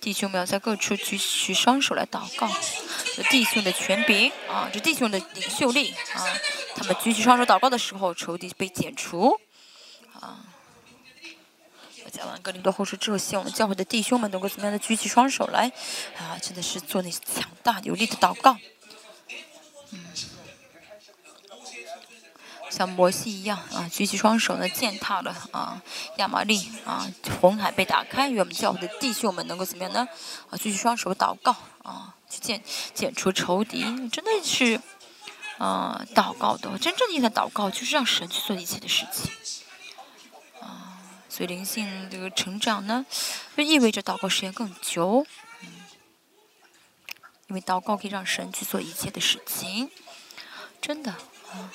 弟兄们要在各处举起双手来祷告。这弟兄的权柄啊，这弟兄的领袖力啊，他们举起双手祷告的时候，仇敌被剪除啊。讲完格林多后书之后，希望我们教会的弟兄们能够怎么样的举起双手来啊？真的是做那强大有力的祷告。像摩西一样啊，举起双手呢，践踏了啊亚玛利啊，红海被打开，愿我们教会的弟兄们能够怎么样呢？啊，举起双手祷告啊，去剪剪除仇敌，真的是啊祷告的，真正意义的祷告就是让神去做一切的事情啊，所以灵性这个成长呢，就意味着祷告时间更久，嗯，因为祷告可以让神去做一切的事情，真的啊。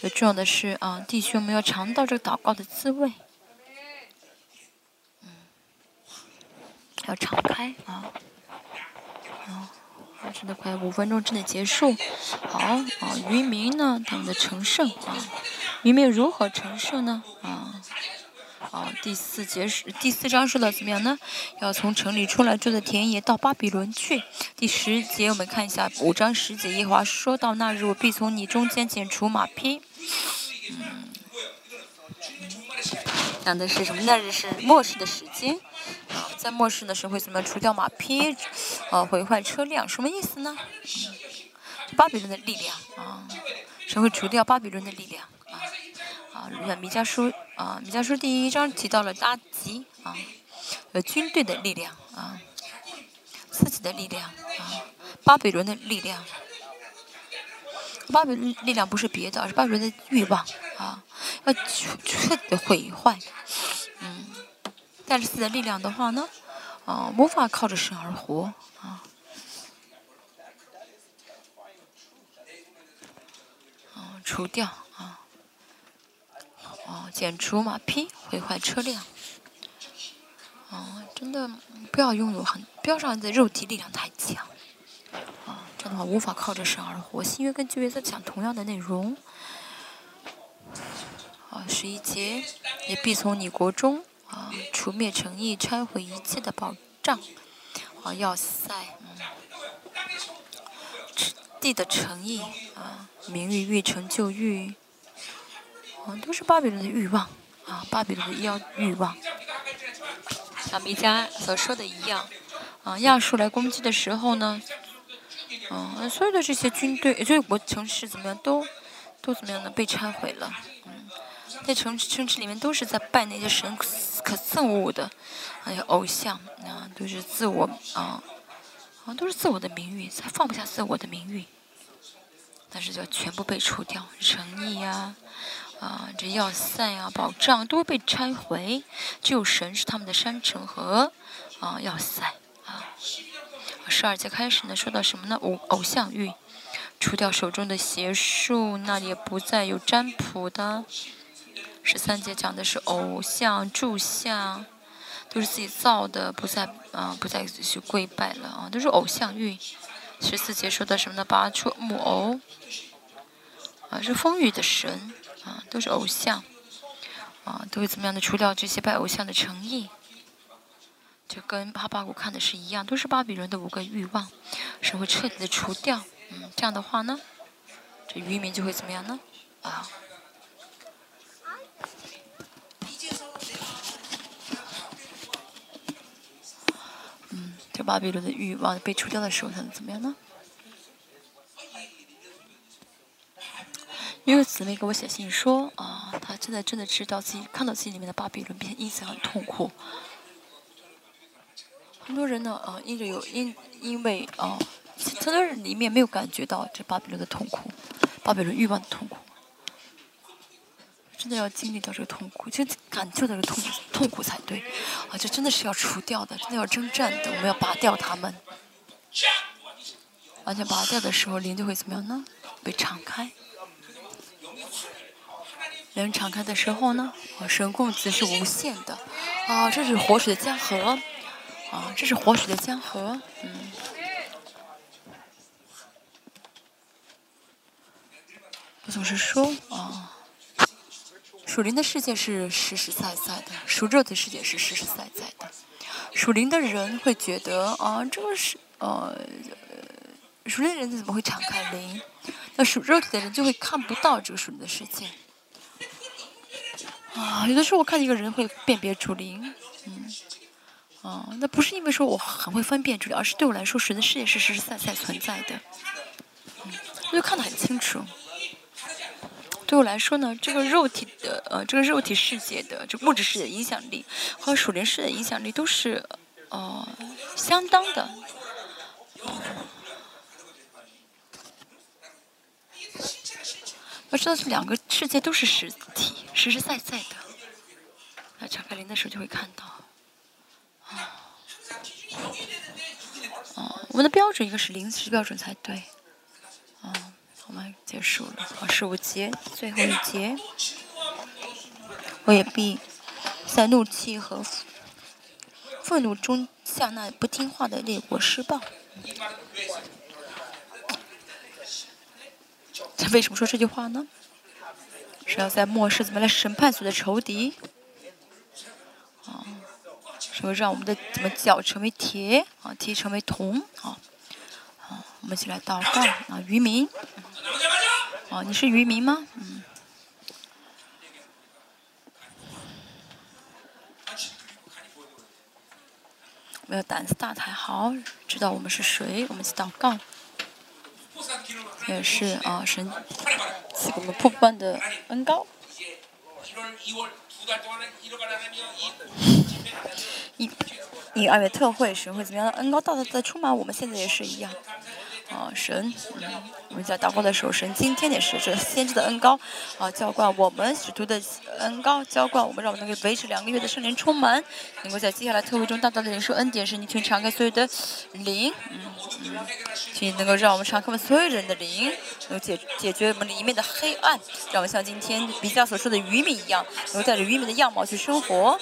最重要的是啊，弟兄们要尝到这个祷告的滋味，嗯，要敞开啊，啊，真的快五分钟之内结束，好啊，渔民呢，他们的成圣啊，渔民如何成圣呢？啊。啊，第四节是第四章说的怎么样呢？要从城里出来，住在田野，到巴比伦去。第十节我们看一下五章十节，耶和华说到那日，我必从你中间剪除马匹。嗯，讲的是什么？那日是末世的时间。啊，在末世的时候会怎么？除掉马匹，呃，毁坏车辆，什么意思呢？巴比伦的力量啊，神会除掉巴比伦的力量。啊，米迦书啊，米迦书第一章提到了拉吉啊，呃军队的力量啊，自己的力量啊，巴比伦的力量，巴比伦力量不是别的，而是巴比伦的欲望啊，要彻底的毁坏，嗯，带着自己的力量的话呢，啊，无法靠着神而活啊，啊，除掉。哦，剪除马匹，毁坏车辆。哦，真的不要拥有很，不要让你的肉体力量太强。啊，这样的话无法靠着神而活。新约跟旧约在讲同样的内容。啊，十一节也必从你国中啊除灭诚意，拆毁一切的保障。啊，要塞，嗯，地的诚意啊，名誉欲成就欲。好像，都是巴比伦的欲望啊，巴比伦的要欲望。像米迦所说的一样，啊，亚述来攻击的时候呢，嗯，所有的这些军队，所有国城市怎么样，都都怎么样呢？被拆毁了。嗯，在城城市里面都是在拜那些神可憎恶的，还有偶像啊，都是自我啊，啊，都是自我的名誉，才放不下自我的名誉。但是就全部被除掉，诚意呀。啊，啊这要塞啊，保障都被拆毁，只有神是他们的山城和啊要塞啊。十二节开始呢，说到什么呢？偶偶像欲，除掉手中的邪术，那也不再有占卜的。十三节讲的是偶像柱像，都是自己造的，不再啊不再去跪拜了啊，都是偶像欲。十四节说的什么呢？拔出木偶，啊是风雨的神。啊，都是偶像，啊，都会怎么样的除掉这些拜偶像的诚意，就跟哈巴谷看的是一样，都是巴比伦的五个欲望，是会彻底的除掉。嗯，这样的话呢，这渔民就会怎么样呢？啊，嗯，这巴比伦的欲望被除掉的时候，他能怎么样呢？因为姊妹给我写信说，啊，她真的真的知道自己看到自己里面的巴比伦，并且因此很痛苦。很多人呢，啊，因着有因因为啊，很多人里面没有感觉到这巴比伦的痛苦，巴比伦欲望的痛苦。真的要经历到这个痛苦，就感受到这个痛苦痛苦才对，啊，这真的是要除掉的，真的要征战的，我们要拔掉他们。完全拔掉的时候，灵就会怎么样呢？被敞开。人敞开的时候呢，啊，神供子是无限的，啊，这是活水的江河，啊，这是活水的江河，嗯。我总是说，啊，属灵的世界是实实在在的，属肉的世界是实实在在的。属灵的人会觉得，啊，这个是，呃，属灵的人怎么会敞开灵？那属肉体的人就会看不到这个属灵的世界。啊，有的时候我看一个人会辨别主灵，嗯，啊，那不是因为说我很会分辨主灵，而是对我来说，神的世界是实实在在存在的，嗯，我就看得很清楚。对我来说呢，这个肉体的呃，这个肉体世界的这物质世界的影响力和属灵世界的影响力都是呃相当的。要知道，这两个世界都是实体，实实在在的。那查开灵的时候就会看到，啊，啊，我们的标准应该是临时标准才对。啊，我们结束了，啊，十五节最后一节，我也必在怒气和愤怒中向那不听话的列国施暴。他为什么说这句话呢？是要在末世怎么来审判所有的仇敌？啊，是让我们的怎么脚成为铁，啊，铁成为铜，啊，啊，我们一起来祷告啊，渔民，啊，你是渔民吗？嗯，没有胆子大才好，知道我们是谁，我们一起祷告。也是啊，神赐给我们瀑布般的恩高。一一二月特会，神会怎么样恩高到的在充满？我们现在也是一样。啊，神，嗯我们在祷告的时候，神今天也是这先知的恩高啊，浇灌我们使徒的恩高，浇灌我们，让我们能够维持两个月的圣灵充满，能够在接下来特会中大大的领受恩典，是你全敞开所有的灵，嗯嗯，请能够让我们敞开我们所有人的灵，能够解解决我们里面的黑暗，让我们像今天比较所说的渔民一样，能够带着渔民的样貌去生活。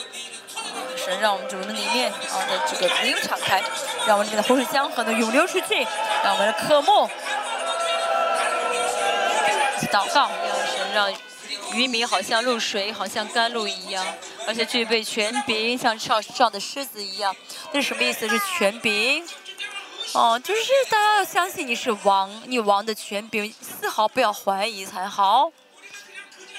神让我们主的里面啊的这个灵敞开，让我们里面的洪水江河能涌流出去，让我们的渴慕祷告，让神让渔民好像露水，好像甘露一样，而且具备权柄，像上上的狮子一样。这是什么意思？是权柄？哦，就是大家要相信你是王，你王的权柄丝毫不要怀疑才好。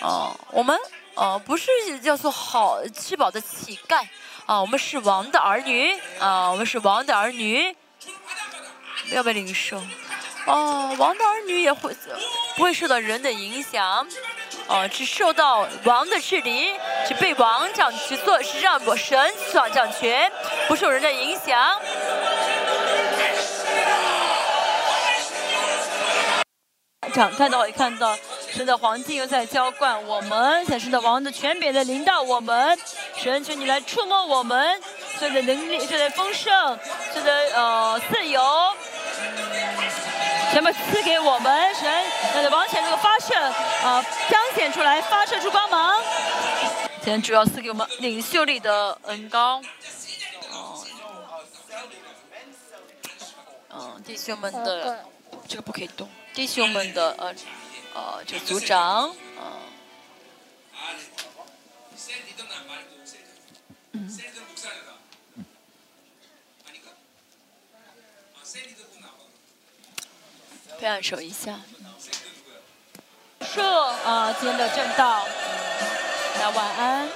哦，我们。哦，不是叫做好吃饱的乞丐啊！我们是王的儿女啊！我们是王的儿女，要不要领受？哦，王的儿女也会不会受到人的影响？哦，只受到王的治理，只被王掌去做，是让我神掌掌权，不受人的影响。长看到也，看到。神的黄金又在浇灌我们，神的王的权柄的领导我们，神求你来触摸我们，所有的能力，所有的丰盛，所有的呃自由，全部赐给我们，神，让王权这个发射啊彰显出来，发射出光芒。天主要赐给我们领袖力的恩高，嗯，弟兄们的这个不可以动，弟兄们的呃。呃，就组长，啊，嗯，可以按手一下。说啊，今天的正道，大家晚安。